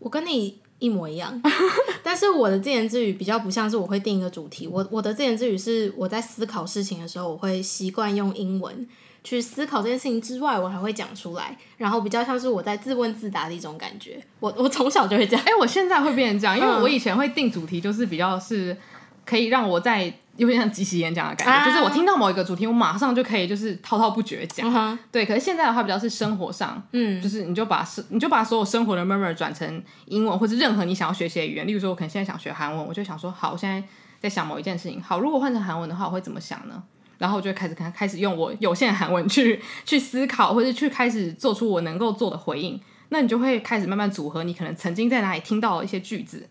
我跟你一模一样，[LAUGHS] 但是我的自言自语比较不像是我会定一个主题，我我的自言自语是我在思考事情的时候，我会习惯用英文。去思考这件事情之外，我还会讲出来，然后比较像是我在自问自答的一种感觉。我我从小就会这样，哎、欸，我现在会变成这样，因为我以前会定主题，就是比较是可以让我在有点像即席演讲的感觉、啊，就是我听到某一个主题，我马上就可以就是滔滔不绝讲、嗯。对，可是现在的话比较是生活上，嗯，就是你就把生你就把所有生活的 murmur 转成英文，或是任何你想要学习的语言。例如说，我可能现在想学韩文，我就想说，好，我现在在想某一件事情，好，如果换成韩文的话，我会怎么想呢？然后我就会开始看，开始用我有限的韩文去 [LAUGHS] 去思考，或者去开始做出我能够做的回应。那你就会开始慢慢组合，你可能曾经在哪里听到了一些句子，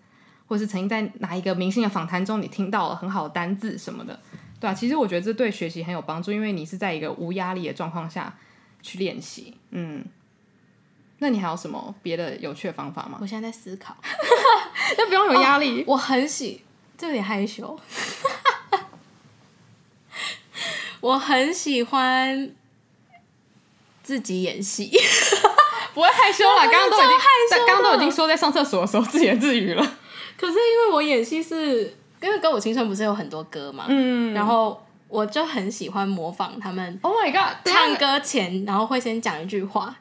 或是曾经在哪一个明星的访谈中你听到了很好的单字什么的，对啊，其实我觉得这对学习很有帮助，因为你是在一个无压力的状况下去练习。嗯，那你还有什么别的有趣的方法吗？我现在在思考，[LAUGHS] 那不用有压力。哦，我很喜，这有点害羞。我很喜欢自己演戏，[LAUGHS] 不会害羞啦。刚刚都已经害，刚刚都已经说在上厕所的时候自言自语了。可是因为我演戏是，因为《歌舞青春》不是有很多歌嘛，嗯，然后我就很喜欢模仿他们。Oh my god！唱歌前，然后会先讲一句话。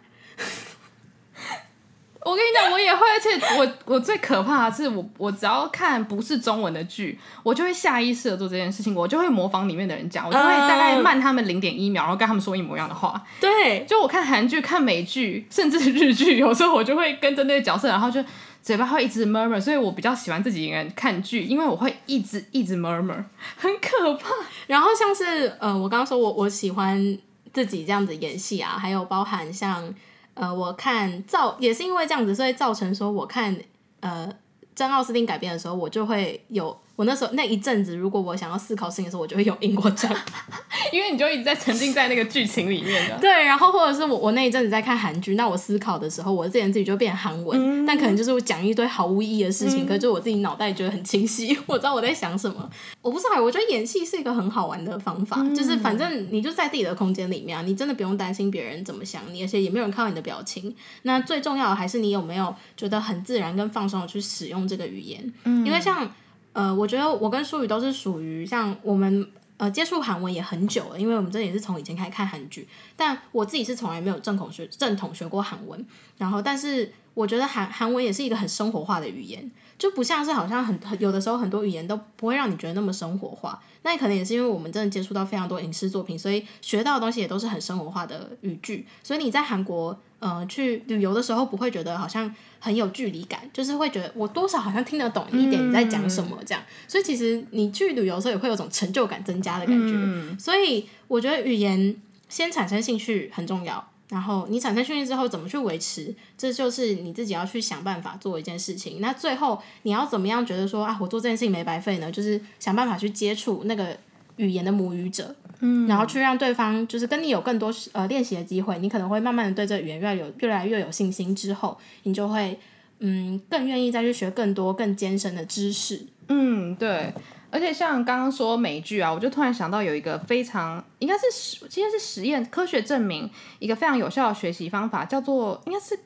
我跟你讲，我也会，而且我我最可怕的是我，我我只要看不是中文的剧，我就会下意识的做这件事情，我就会模仿里面的人讲，我就会大概慢他们零点一秒，然后跟他们说一模一样的话。对，就我看韩剧、看美剧，甚至日剧，有时候我就会跟着那个角色，然后就嘴巴会一直 murmur，所以我比较喜欢自己一个人看剧，因为我会一直一直 murmur，很可怕。然后像是呃，我刚刚说我我喜欢自己这样子演戏啊，还有包含像。呃，我看造也是因为这样子，所以造成说我看呃，真奥斯汀改编的时候，我就会有我我那时候那一阵子，如果我想要思考事情的时候，我就会用英国帐，[LAUGHS] 因为你就一直在沉浸在那个剧情里面的。对，然后或者是我我那一阵子在看韩剧，那我思考的时候，我自言自语就变韩文，嗯、但可能就是我讲一堆毫无意义的事情，嗯、可是就我自己脑袋觉得很清晰，我知道我在想什么。我不知道，我觉得演戏是一个很好玩的方法，嗯、就是反正你就在自己的空间里面啊，你真的不用担心别人怎么想你，而且也没有人看到你的表情。那最重要的还是你有没有觉得很自然跟放松的去使用这个语言，嗯、因为像。呃，我觉得我跟舒宇都是属于像我们呃接触韩文也很久了，因为我们这也是从以前开始看韩剧，但我自己是从来没有正统学正统学过韩文，然后但是我觉得韩韩文也是一个很生活化的语言，就不像是好像很有的时候很多语言都不会让你觉得那么生活化，那可能也是因为我们真的接触到非常多影视作品，所以学到的东西也都是很生活化的语句，所以你在韩国。呃，去旅游的时候不会觉得好像很有距离感，就是会觉得我多少好像听得懂一点你在讲什么这样，嗯、所以其实你去旅游的时候也会有种成就感增加的感觉。嗯、所以我觉得语言先产生兴趣很重要，然后你产生训练之后怎么去维持，这就是你自己要去想办法做一件事情。那最后你要怎么样觉得说啊，我做这件事情没白费呢？就是想办法去接触那个语言的母语者。嗯，然后去让对方就是跟你有更多呃练习的机会，你可能会慢慢的对这个语言越来有越来越有信心，之后你就会嗯更愿意再去学更多更艰深的知识。嗯，对。而且像刚刚说美剧啊，我就突然想到有一个非常应该是实，其实是实验科学证明一个非常有效的学习方法，叫做应该是。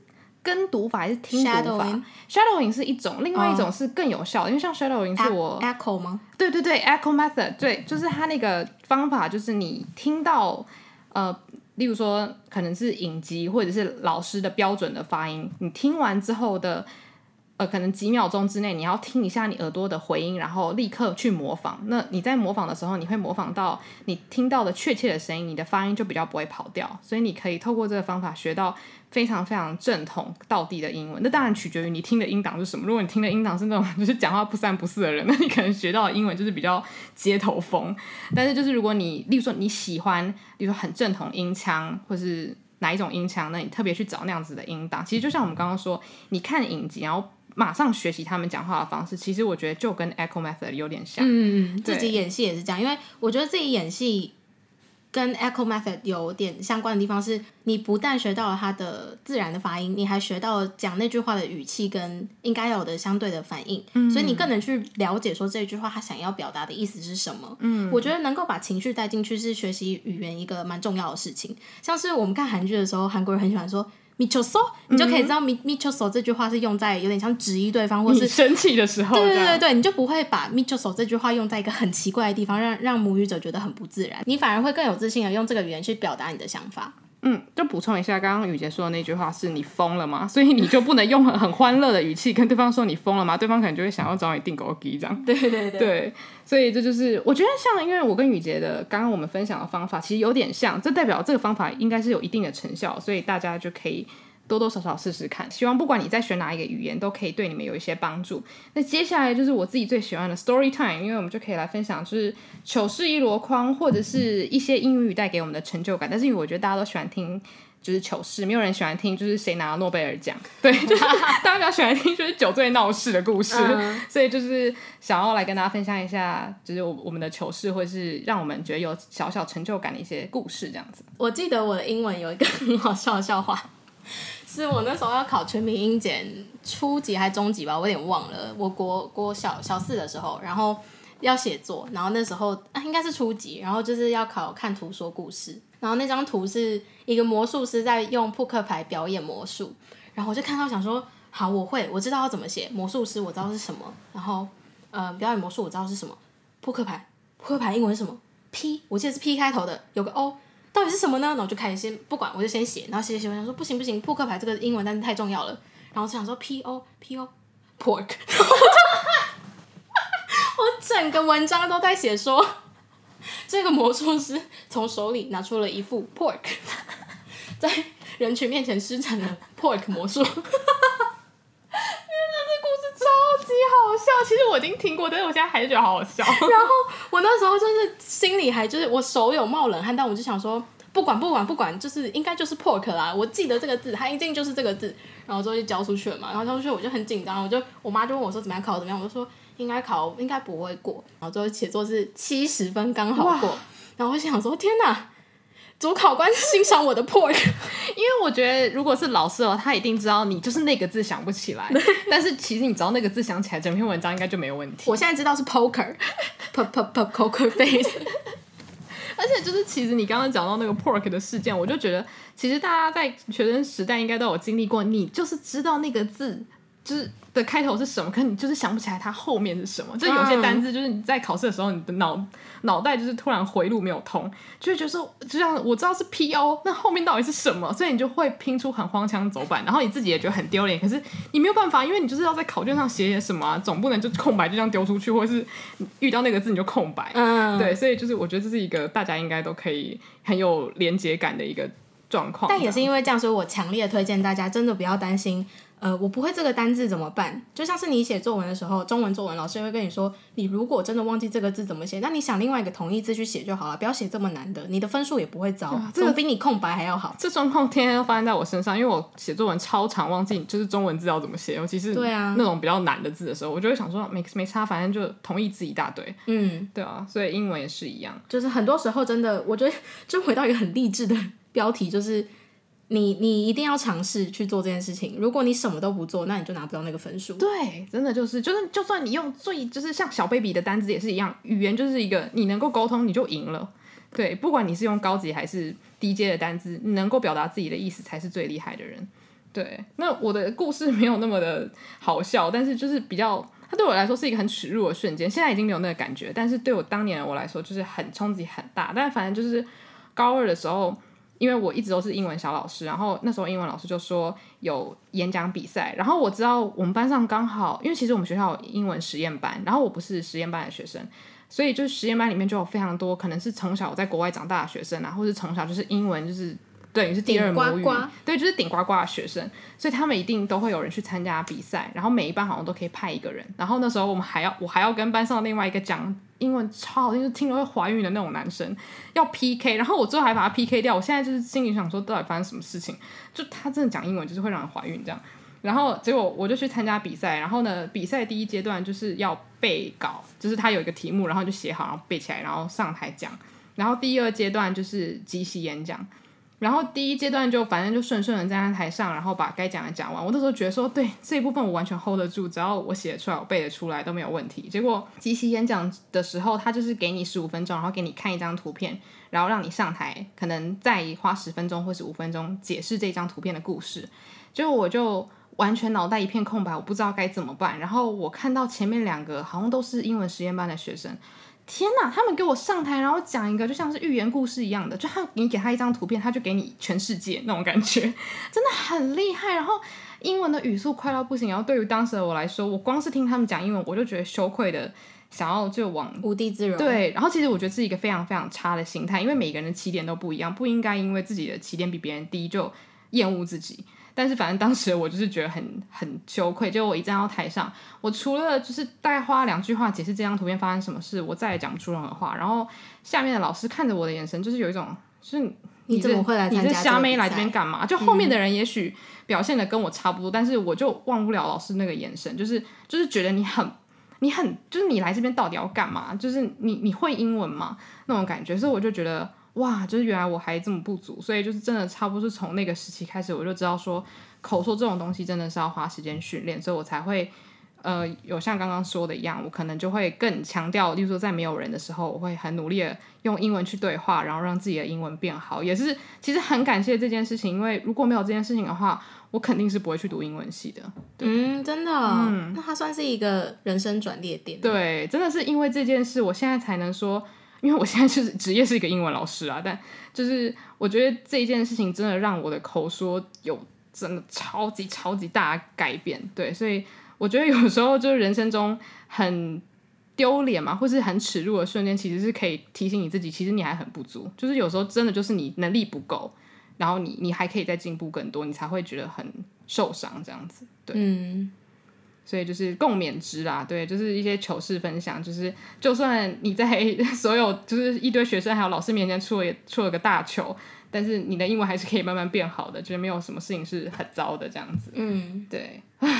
跟读法还是听读法？Shadowing, 是一种，另外一种是更有效的，oh. 因为像 Shadowing 是我 Echo 吗？对对对，Echo Method，对，就是它那个方法，就是你听到呃，例如说可能是影集或者是老师的标准的发音，你听完之后的呃，可能几秒钟之内，你要听一下你耳朵的回音，然后立刻去模仿。那你在模仿的时候，你会模仿到你听到的确切的声音，你的发音就比较不会跑掉。所以你可以透过这个方法学到。非常非常正统道地的英文，那当然取决于你听的音档是什么。如果你听的音档是那种 [LAUGHS] 就是讲话不三不四的人，那你可能学到的英文就是比较街头风。但是就是如果你，例如说你喜欢，例如说很正统音腔，或是哪一种音腔，那你特别去找那样子的音档。其实就像我们刚刚说，你看影集，然后马上学习他们讲话的方式，其实我觉得就跟 Echo Method 有点像。嗯，对自己演戏也是这样，因为我觉得自己演戏。跟 Echo Method 有点相关的地方是，你不但学到了它的自然的发音，你还学到了讲那句话的语气跟应该有的相对的反应，嗯、所以你更能去了解说这句话他想要表达的意思是什么。嗯，我觉得能够把情绪带进去是学习语言一个蛮重要的事情。像是我们看韩剧的时候，韩国人很喜欢说。m i c h e s o 你就可以知道 m i c h e s o 这句话是用在有点像质疑对方或是生气的时候。对对对对，你就不会把 m i c h e s o 这句话用在一个很奇怪的地方，让让母语者觉得很不自然，你反而会更有自信的用这个语言去表达你的想法。嗯，就补充一下，刚刚雨杰说的那句话是你疯了吗？所以你就不能用很很欢乐的语气跟对方说你疯了吗？对方可能就会想要找你订狗机这样。[LAUGHS] 对对对。对，所以这就是我觉得像，因为我跟雨杰的刚刚我们分享的方法其实有点像，这代表这个方法应该是有一定的成效，所以大家就可以。多多少少试试看，希望不管你在学哪一个语言，都可以对你们有一些帮助。那接下来就是我自己最喜欢的 story time，因为我们就可以来分享，就是糗事一箩筐，或者是一些英语带给我们的成就感。但是因为我觉得大家都喜欢听就是糗事，没有人喜欢听就是谁拿了诺贝尔奖，[LAUGHS] 对，就是大家比较喜欢听就是酒醉闹事的故事。所以就是想要来跟大家分享一下，就是我我们的糗事，或是让我们觉得有小小成就感的一些故事，这样子。我记得我的英文有一个很好笑的笑话。是我那时候要考全民英检初级还是中级吧，我有点忘了。我国国小小四的时候，然后要写作，然后那时候啊应该是初级，然后就是要考看图说故事。然后那张图是一个魔术师在用扑克牌表演魔术，然后我就看到想说，好，我会，我知道要怎么写魔术师，我知道是什么。然后呃，表演魔术我知道是什么，扑克牌，扑克牌英文是什么？P，我记得是 P 开头的，有个 O。到底是什么呢？然后我就开始先不管，我就先写，然后写写写，我想说不行不行，扑克牌这个英文单词太重要了。然后我想说 P O P O pork，[LAUGHS] 我整个文章都在写说，这个魔术师从手里拿出了一副 pork，在人群面前施展了 pork 魔术。好笑，其实我已经听过，但是我现在还是觉得好好笑。[LAUGHS] 然后我那时候就是心里还就是我手有冒冷汗，但我就想说不管不管不管，就是应该就是 pork 啦，我记得这个字，它一定就是这个字。然后之后就交出去了嘛，然后交出去我就很紧张，我就我妈就问我说怎么样考怎么样，我就说应该考应该不会过，然后最后写作是七十分刚好过，然后我想说天哪，主考官欣赏我的 pork，[LAUGHS] 因为我觉得如果是老师哦，他一定知道你就是那个字想不起来，[LAUGHS] 但是其实你只要那个字想起来，整篇文章应该就没有问题。我现在知道是 poker，p p p poker face。[LAUGHS] 而且就是，其实你刚刚讲到那个 pork 的事件，我就觉得，其实大家在学生时代应该都有经历过。你就是知道那个字就是的开头是什么，可是你就是想不起来它后面是什么。就有些单字，就是你在考试的时候，你的脑脑袋就是突然回路没有通，就会觉得说，就像我知道是 P O，那后面到底是什么？所以你就会拼出很荒腔走板，然后你自己也觉得很丢脸。可是你没有办法，因为你就是要在考卷上写些什么啊，总不能就空白就这样丢出去，或者是遇到那个字你就空白。嗯，对，所以就是我觉得这是一个大家应该都可以很有连结感的一个状况。但也是因为这样，所以我强烈推荐大家真的不要担心。呃，我不会这个单字怎么办？就像是你写作文的时候，中文作文老师会跟你说，你如果真的忘记这个字怎么写，那你想另外一个同义字去写就好了，不要写这么难的，你的分数也不会糟，总、这个、比你空白还要好。这状况天天都发生在我身上，因为我写作文超常忘记，就是中文字要怎么写，尤其是对啊那种比较难的字的时候，我就会想说没没差，反正就同义字一大堆。嗯，对啊，所以英文也是一样，就是很多时候真的，我觉得就回到一个很励志的标题，就是。你你一定要尝试去做这件事情。如果你什么都不做，那你就拿不到那个分数。对，真的就是就是，就算你用最就是像小 baby 的单词也是一样，语言就是一个你能够沟通你就赢了。对，不管你是用高级还是低阶的单词，你能够表达自己的意思才是最厉害的人。对，那我的故事没有那么的好笑，但是就是比较，它对我来说是一个很耻辱的瞬间。现在已经没有那个感觉，但是对我当年的我来说就是很冲击很大。但反正就是高二的时候。因为我一直都是英文小老师，然后那时候英文老师就说有演讲比赛，然后我知道我们班上刚好，因为其实我们学校有英文实验班，然后我不是实验班的学生，所以就是实验班里面就有非常多可能是从小在国外长大的学生啊，或是从小就是英文就是。对，是第二母语，呱。呱对，就是顶呱呱的学生，所以他们一定都会有人去参加比赛，然后每一班好像都可以派一个人，然后那时候我们还要，我还要跟班上另外一个讲英文超好听，就听了会怀孕的那种男生要 PK，然后我最后还把他 PK 掉，我现在就是心里想说，到底发生什么事情？就他真的讲英文就是会让人怀孕这样，然后结果我就去参加比赛，然后呢，比赛第一阶段就是要背稿，就是他有一个题目，然后就写好，然后背起来，然后上台讲，然后第二阶段就是即席演讲。然后第一阶段就反正就顺顺的站在台上，然后把该讲的讲完。我那时候觉得说，对这一部分我完全 hold 得住，只要我写出来，我背得出来都没有问题。结果即席演讲的时候，他就是给你十五分钟，然后给你看一张图片，然后让你上台，可能再花十分钟或是五分钟解释这张图片的故事。结果我就完全脑袋一片空白，我不知道该怎么办。然后我看到前面两个好像都是英文实验班的学生。天呐，他们给我上台，然后讲一个就像是寓言故事一样的，就他你给他一张图片，他就给你全世界那种感觉，[LAUGHS] 真的很厉害。然后英文的语速快到不行，然后对于当时的我来说，我光是听他们讲英文，我就觉得羞愧的想要就往无地自容。对，然后其实我觉得是一个非常非常差的心态，因为每个人的起点都不一样，不应该因为自己的起点比别人低就厌恶自己。但是反正当时我就是觉得很很羞愧，就我一站到台上，我除了就是大概花两句话解释这张图片发生什么事，我再也讲不出任何话。然后下面的老师看着我的眼神，就是有一种，就是你，你怎么会来加？你这瞎妹来这边干嘛？就后面的人也许表现的跟我差不多，嗯、但是我就忘不了老师那个眼神，就是就是觉得你很你很就是你来这边到底要干嘛？就是你你会英文吗？那种感觉，所以我就觉得。哇，就是原来我还这么不足，所以就是真的差不多是从那个时期开始，我就知道说口说这种东西真的是要花时间训练，所以我才会呃有像刚刚说的一样，我可能就会更强调，例如说在没有人的时候，我会很努力的用英文去对话，然后让自己的英文变好。也是其实很感谢这件事情，因为如果没有这件事情的话，我肯定是不会去读英文系的。嗯，真的，嗯，那它算是一个人生转捩点。对，真的是因为这件事，我现在才能说。因为我现在是职业是一个英文老师啊，但就是我觉得这一件事情真的让我的口说有真的超级超级大的改变，对，所以我觉得有时候就是人生中很丢脸嘛，或是很耻辱的瞬间，其实是可以提醒你自己，其实你还很不足，就是有时候真的就是你能力不够，然后你你还可以再进步更多，你才会觉得很受伤这样子，对。所以就是共勉之啦，对，就是一些糗事分享，就是就算你在 [LAUGHS] 所有就是一堆学生还有老师面前出了出了个大糗，但是你的英文还是可以慢慢变好的，就是没有什么事情是很糟的这样子。嗯，对。[LAUGHS]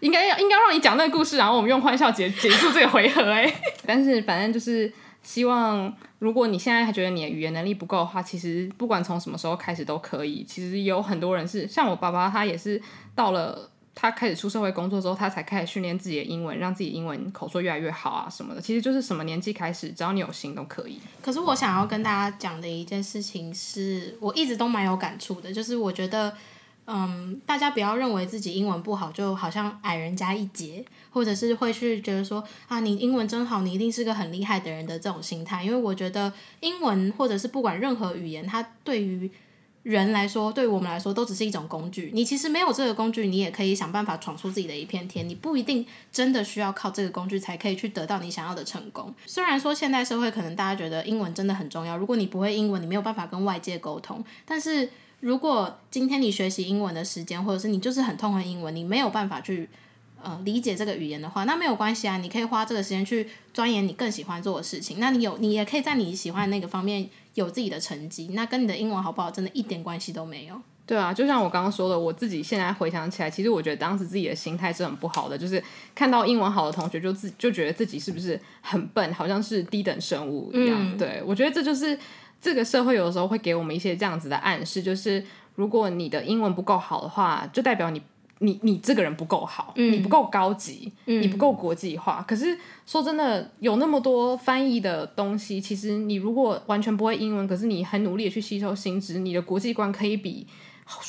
应该要应该让你讲那个故事，然后我们用欢笑结结束这个回合哎。[LAUGHS] 但是反正就是希望，如果你现在还觉得你的语言能力不够的话，其实不管从什么时候开始都可以。其实有很多人是像我爸爸，他也是到了他开始出社会工作之后，他才开始训练自己的英文，让自己英文口说越来越好啊什么的。其实就是什么年纪开始，只要你有心都可以。可是我想要跟大家讲的一件事情是，我一直都蛮有感触的，就是我觉得。嗯，大家不要认为自己英文不好，就好像矮人家一截，或者是会去觉得说啊，你英文真好，你一定是个很厉害的人的这种心态。因为我觉得英文或者是不管任何语言，它对于人来说，对于我们来说，都只是一种工具。你其实没有这个工具，你也可以想办法闯出自己的一片天。你不一定真的需要靠这个工具才可以去得到你想要的成功。虽然说现代社会可能大家觉得英文真的很重要，如果你不会英文，你没有办法跟外界沟通，但是。如果今天你学习英文的时间，或者是你就是很痛恨英文，你没有办法去呃理解这个语言的话，那没有关系啊，你可以花这个时间去钻研你更喜欢做的事情。那你有，你也可以在你喜欢的那个方面有自己的成绩，那跟你的英文好不好真的一点关系都没有。对啊，就像我刚刚说的，我自己现在回想起来，其实我觉得当时自己的心态是很不好的，就是看到英文好的同学就自就觉得自己是不是很笨，好像是低等生物一样。嗯、对，我觉得这就是。这个社会有的时候会给我们一些这样子的暗示，就是如果你的英文不够好的话，就代表你你你这个人不够好，嗯、你不够高级，嗯、你不够国际化。可是说真的，有那么多翻译的东西，其实你如果完全不会英文，可是你很努力的去吸收新知，你的国际观可以比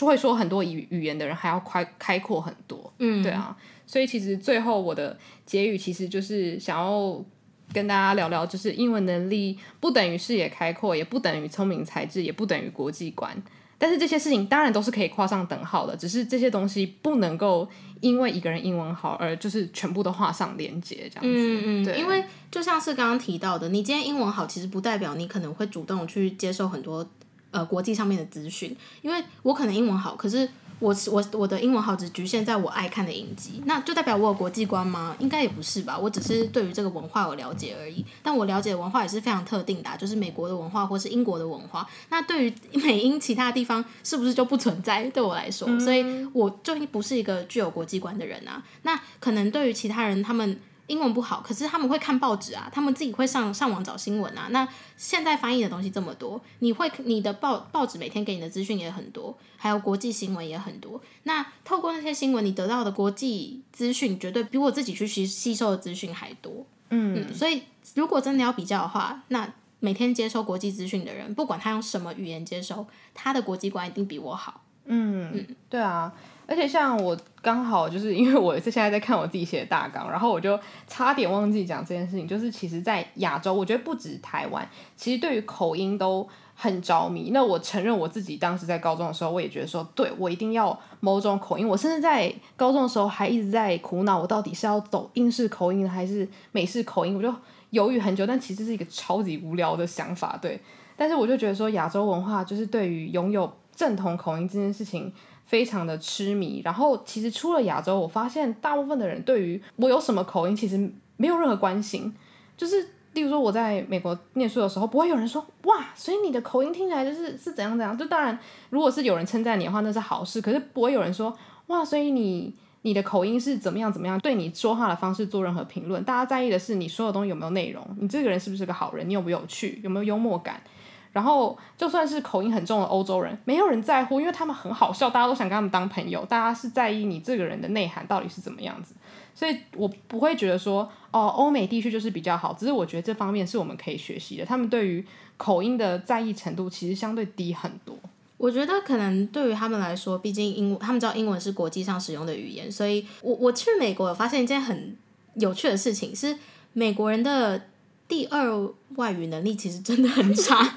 会说很多语语言的人还要开开阔很多。嗯，对啊。所以其实最后我的结语其实就是想要。跟大家聊聊，就是英文能力不等于视野开阔，也不等于聪明才智，也不等于国际观。但是这些事情当然都是可以画上等号的，只是这些东西不能够因为一个人英文好而就是全部都画上连接这样子。嗯嗯，对，因为就像是刚刚提到的，你今天英文好，其实不代表你可能会主动去接受很多呃国际上面的资讯，因为我可能英文好，可是。我我我的英文好只局限在我爱看的影集，那就代表我有国际观吗？应该也不是吧，我只是对于这个文化有了解而已。但我了解的文化也是非常特定的啊，就是美国的文化或是英国的文化。那对于美英其他地方是不是就不存在？对我来说，所以我就不是一个具有国际观的人啊。那可能对于其他人，他们。英文不好，可是他们会看报纸啊，他们自己会上上网找新闻啊。那现在翻译的东西这么多，你会你的报报纸每天给你的资讯也很多，还有国际新闻也很多。那透过那些新闻，你得到的国际资讯绝对比我自己去吸吸收的资讯还多。嗯，嗯，所以如果真的要比较的话，那每天接收国际资讯的人，不管他用什么语言接收，他的国际观一定比我好。嗯嗯，对啊。而且像我刚好就是因为我是现在在看我自己写的大纲，然后我就差点忘记讲这件事情。就是其实，在亚洲，我觉得不止台湾，其实对于口音都很着迷。那我承认我自己当时在高中的时候，我也觉得说，对，我一定要某种口音。我甚至在高中的时候还一直在苦恼，我到底是要走英式口音还是美式口音，我就犹豫很久。但其实是一个超级无聊的想法，对。但是我就觉得说，亚洲文化就是对于拥有正统口音这件事情。非常的痴迷，然后其实出了亚洲，我发现大部分的人对于我有什么口音，其实没有任何关心。就是例如说我在美国念书的时候，不会有人说哇，所以你的口音听起来就是是怎样怎样。就当然，如果是有人称赞你的话，那是好事。可是不会有人说哇，所以你你的口音是怎么样怎么样，对你说话的方式做任何评论。大家在意的是你说的东西有没有内容，你这个人是不是个好人，你有没有有趣，有没有幽默感。然后，就算是口音很重的欧洲人，没有人在乎，因为他们很好笑，大家都想跟他们当朋友。大家是在意你这个人的内涵到底是怎么样子，所以我不会觉得说，哦，欧美地区就是比较好。只是我觉得这方面是我们可以学习的。他们对于口音的在意程度其实相对低很多。我觉得可能对于他们来说，毕竟英他们知道英文是国际上使用的语言，所以我我去美国有发现一件很有趣的事情，是美国人的。第二外语能力其实真的很差，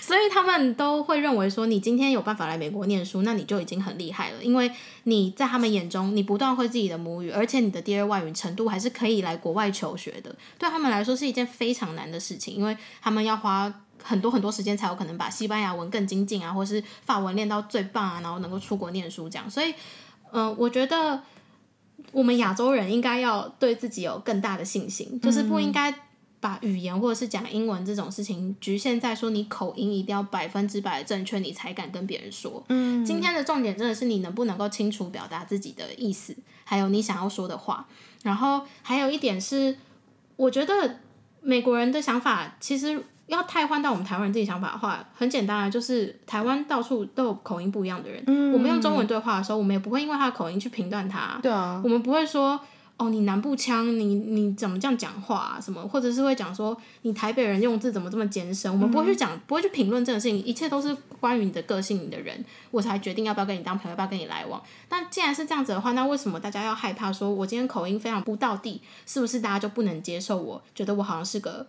所以他们都会认为说，你今天有办法来美国念书，那你就已经很厉害了，因为你在他们眼中，你不断会自己的母语，而且你的第二外语程度还是可以来国外求学的。对他们来说是一件非常难的事情，因为他们要花很多很多时间才有可能把西班牙文更精进啊，或是法文练到最棒啊，然后能够出国念书这样。所以，嗯、呃，我觉得我们亚洲人应该要对自己有更大的信心，就是不应该。把语言或者是讲英文这种事情局限在说你口音一定要百分之百的正确，你才敢跟别人说。嗯，今天的重点真的是你能不能够清楚表达自己的意思，还有你想要说的话。然后还有一点是，我觉得美国人的想法其实。要太换到我们台湾人自己想法的话，很简单啊，就是台湾到处都有口音不一样的人。嗯，我们用中文对话的时候，我们也不会因为他的口音去评断他。对啊，我们不会说哦，你南部腔，你你怎么这样讲话啊？什么，或者是会讲说你台北人用字怎么这么艰深？我们不会去讲，不会去评论这个事情，一切都是关于你的个性、你的人，我才决定要不要跟你当朋友，要不要跟你来往。那既然是这样子的话，那为什么大家要害怕说，我今天口音非常不到地，是不是大家就不能接受我？觉得我好像是个。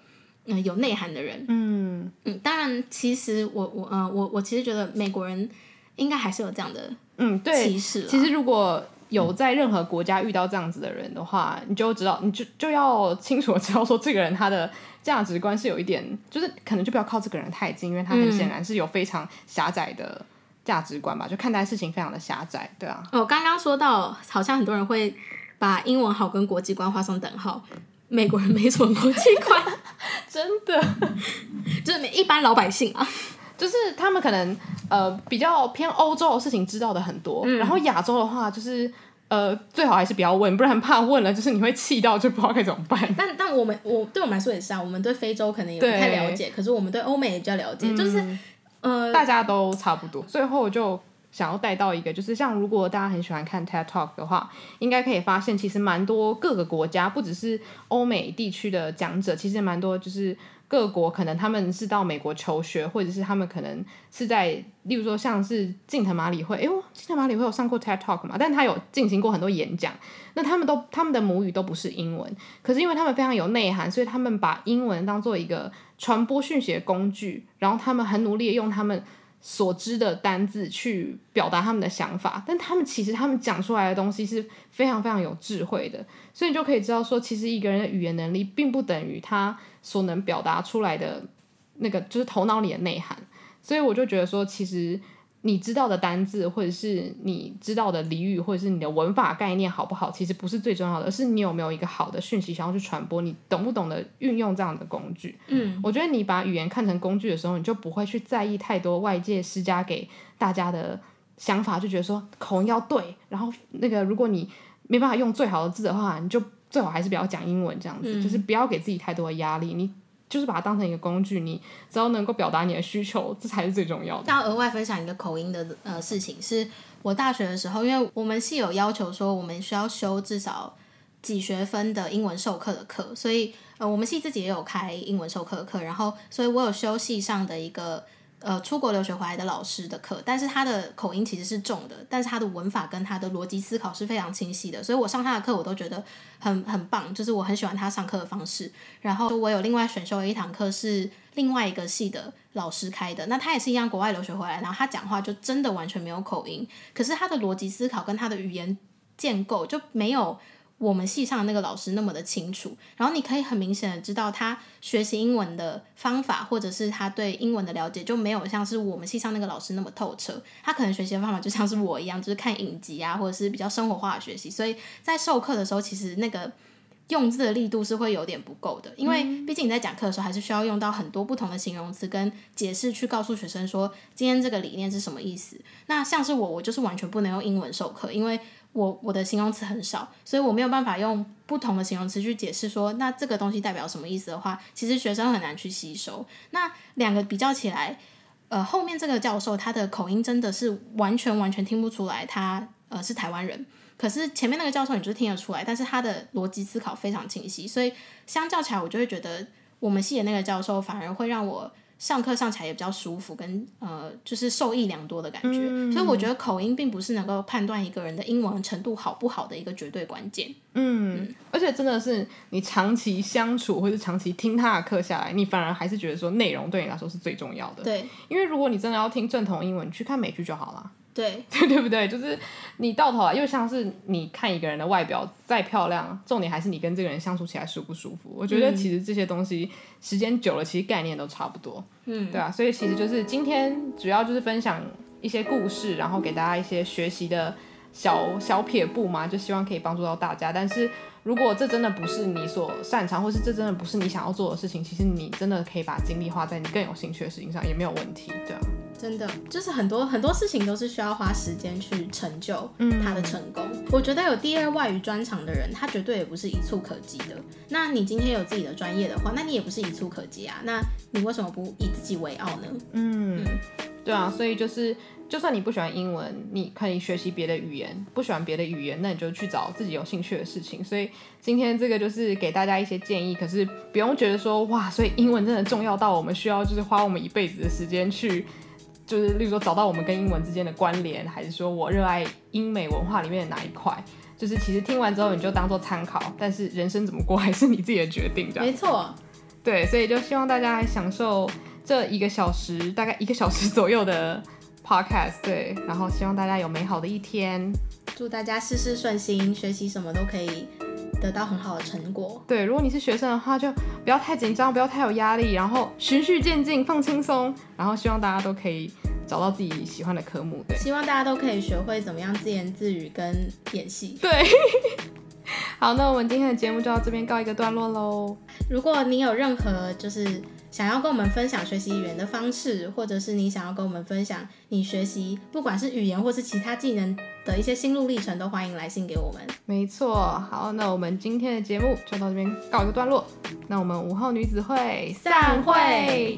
嗯，有内涵的人，嗯嗯，当然，其实我我呃我我其实觉得美国人应该还是有这样的嗯对歧视。其实如果有在任何国家遇到这样子的人的话，嗯、你就知道，你就就要清楚的知道说，这个人他的价值观是有一点，[LAUGHS] 就是可能就不要靠这个人太近，因为他很显然是有非常狭窄的价值观吧，就看待事情非常的狭窄，对啊。我刚刚说到，好像很多人会把英文好跟国际观画上等号。美国人没什么国际观，[LAUGHS] 真的，[LAUGHS] 就是一般老百姓啊，就是他们可能呃比较偏欧洲的事情知道的很多，嗯、然后亚洲的话就是呃最好还是不要问，不然怕问了就是你会气到就不知道该怎么办。但但我们我对我们来说也是啊，我们对非洲可能也不太了解，可是我们对欧美也比较了解，嗯、就是呃大家都差不多，最后就。想要带到一个，就是像如果大家很喜欢看 TED Talk 的话，应该可以发现，其实蛮多各个国家，不只是欧美地区的讲者，其实蛮多就是各国可能他们是到美国求学，或者是他们可能是在，例如说像是近藤麻里会，哎呦，近藤麻里会有上过 TED Talk 嘛？但他有进行过很多演讲，那他们都他们的母语都不是英文，可是因为他们非常有内涵，所以他们把英文当做一个传播讯息的工具，然后他们很努力用他们。所知的单字去表达他们的想法，但他们其实他们讲出来的东西是非常非常有智慧的，所以你就可以知道说，其实一个人的语言能力并不等于他所能表达出来的那个就是头脑里的内涵，所以我就觉得说，其实。你知道的单字，或者是你知道的俚语，或者是你的文法概念好不好，其实不是最重要的，而是你有没有一个好的讯息想要去传播，你懂不懂得运用这样的工具。嗯，我觉得你把语言看成工具的时候，你就不会去在意太多外界施加给大家的想法，就觉得说口音要对，然后那个如果你没办法用最好的字的话，你就最好还是不要讲英文这样子，嗯，就是不要给自己太多的压力。你。就是把它当成一个工具，你只要能够表达你的需求，这才是最重要的。要额外分享一个口音的呃事情，是我大学的时候，因为我们系有要求说，我们需要修至少几学分的英文授课的课，所以呃我们系自己也有开英文授课的课，然后所以我有修系上的一个。呃，出国留学回来的老师的课，但是他的口音其实是重的，但是他的文法跟他的逻辑思考是非常清晰的，所以我上他的课我都觉得很很棒，就是我很喜欢他上课的方式。然后我有另外选修的一堂课是另外一个系的老师开的，那他也是一样国外留学回来，然后他讲话就真的完全没有口音，可是他的逻辑思考跟他的语言建构就没有。我们系上的那个老师那么的清楚，然后你可以很明显的知道他学习英文的方法，或者是他对英文的了解就没有像是我们系上那个老师那么透彻。他可能学习的方法就像是我一样，就是看影集啊，或者是比较生活化的学习。所以在授课的时候，其实那个用字的力度是会有点不够的，因为毕竟你在讲课的时候还是需要用到很多不同的形容词跟解释去告诉学生说今天这个理念是什么意思。那像是我，我就是完全不能用英文授课，因为。我我的形容词很少，所以我没有办法用不同的形容词去解释说，那这个东西代表什么意思的话，其实学生很难去吸收。那两个比较起来，呃，后面这个教授他的口音真的是完全完全听不出来他呃是台湾人，可是前面那个教授你就听得出来，但是他的逻辑思考非常清晰，所以相较起来，我就会觉得我们系的那个教授反而会让我。上课上起来也比较舒服，跟呃，就是受益良多的感觉。嗯、所以我觉得口音并不是能够判断一个人的英文程度好不好的一个绝对关键。嗯，嗯，而且真的是你长期相处或者长期听他的课下来，你反而还是觉得说内容对你来说是最重要的。对，因为如果你真的要听正统英文，你去看美剧就好了。对，[LAUGHS] 对对不对？就是你到头来，又像是你看一个人的外表再漂亮，重点还是你跟这个人相处起来舒不舒服。我觉得其实这些东西时间久了，其实概念都差不多。嗯，对啊，所以其实就是今天主要就是分享一些故事，然后给大家一些学习的小小撇步嘛，就希望可以帮助到大家。但是如果这真的不是你所擅长，或是这真的不是你想要做的事情，其实你真的可以把精力花在你更有兴趣的事情上，也没有问题，对啊。真的，就是很多很多事情都是需要花时间去成就他的成功。嗯。我觉得有第二外语专长的人，他绝对也不是一蹴可及的。那你今天有自己的专业的话，那你也不是一蹴可及啊。那你为什么不以自己为傲呢？嗯，嗯对啊，所以就是。就算你不喜欢英文，你可以学习别的语言。不喜欢别的语言，那你就去找自己有兴趣的事情。所以今天这个就是给大家一些建议，可是不用觉得说哇，所以英文真的重要到我们需要就是花我们一辈子的时间去，就是例如说找到我们跟英文之间的关联，还是说我热爱英美文化里面的哪一块？就是其实听完之后你就当做参考，但是人生怎么过还是你自己的决定，这样。没错。对，所以就希望大家来享受这一个小时，大概一个小时左右的。Podcast 对，然后希望大家有美好的一天，祝大家事事顺心，学习什么都可以得到很好的成果。对，如果你是学生的话，就不要太紧张，不要太有压力，然后循序渐进，放轻松，然后希望大家都可以找到自己喜欢的科目。对，希望大家都可以学会怎么样自言自语跟演戏。对，[LAUGHS] 好，那我们今天的节目就到这边告一个段落喽。如果你有任何就是。想要跟我们分享学习语言的方式，或者是你想要跟我们分享你学习不管是语言或是其他技能的一些心路历程，都欢迎来信给我们。没错，好，那我们今天的节目就到这边告一个段落。那我们午后女子会散会。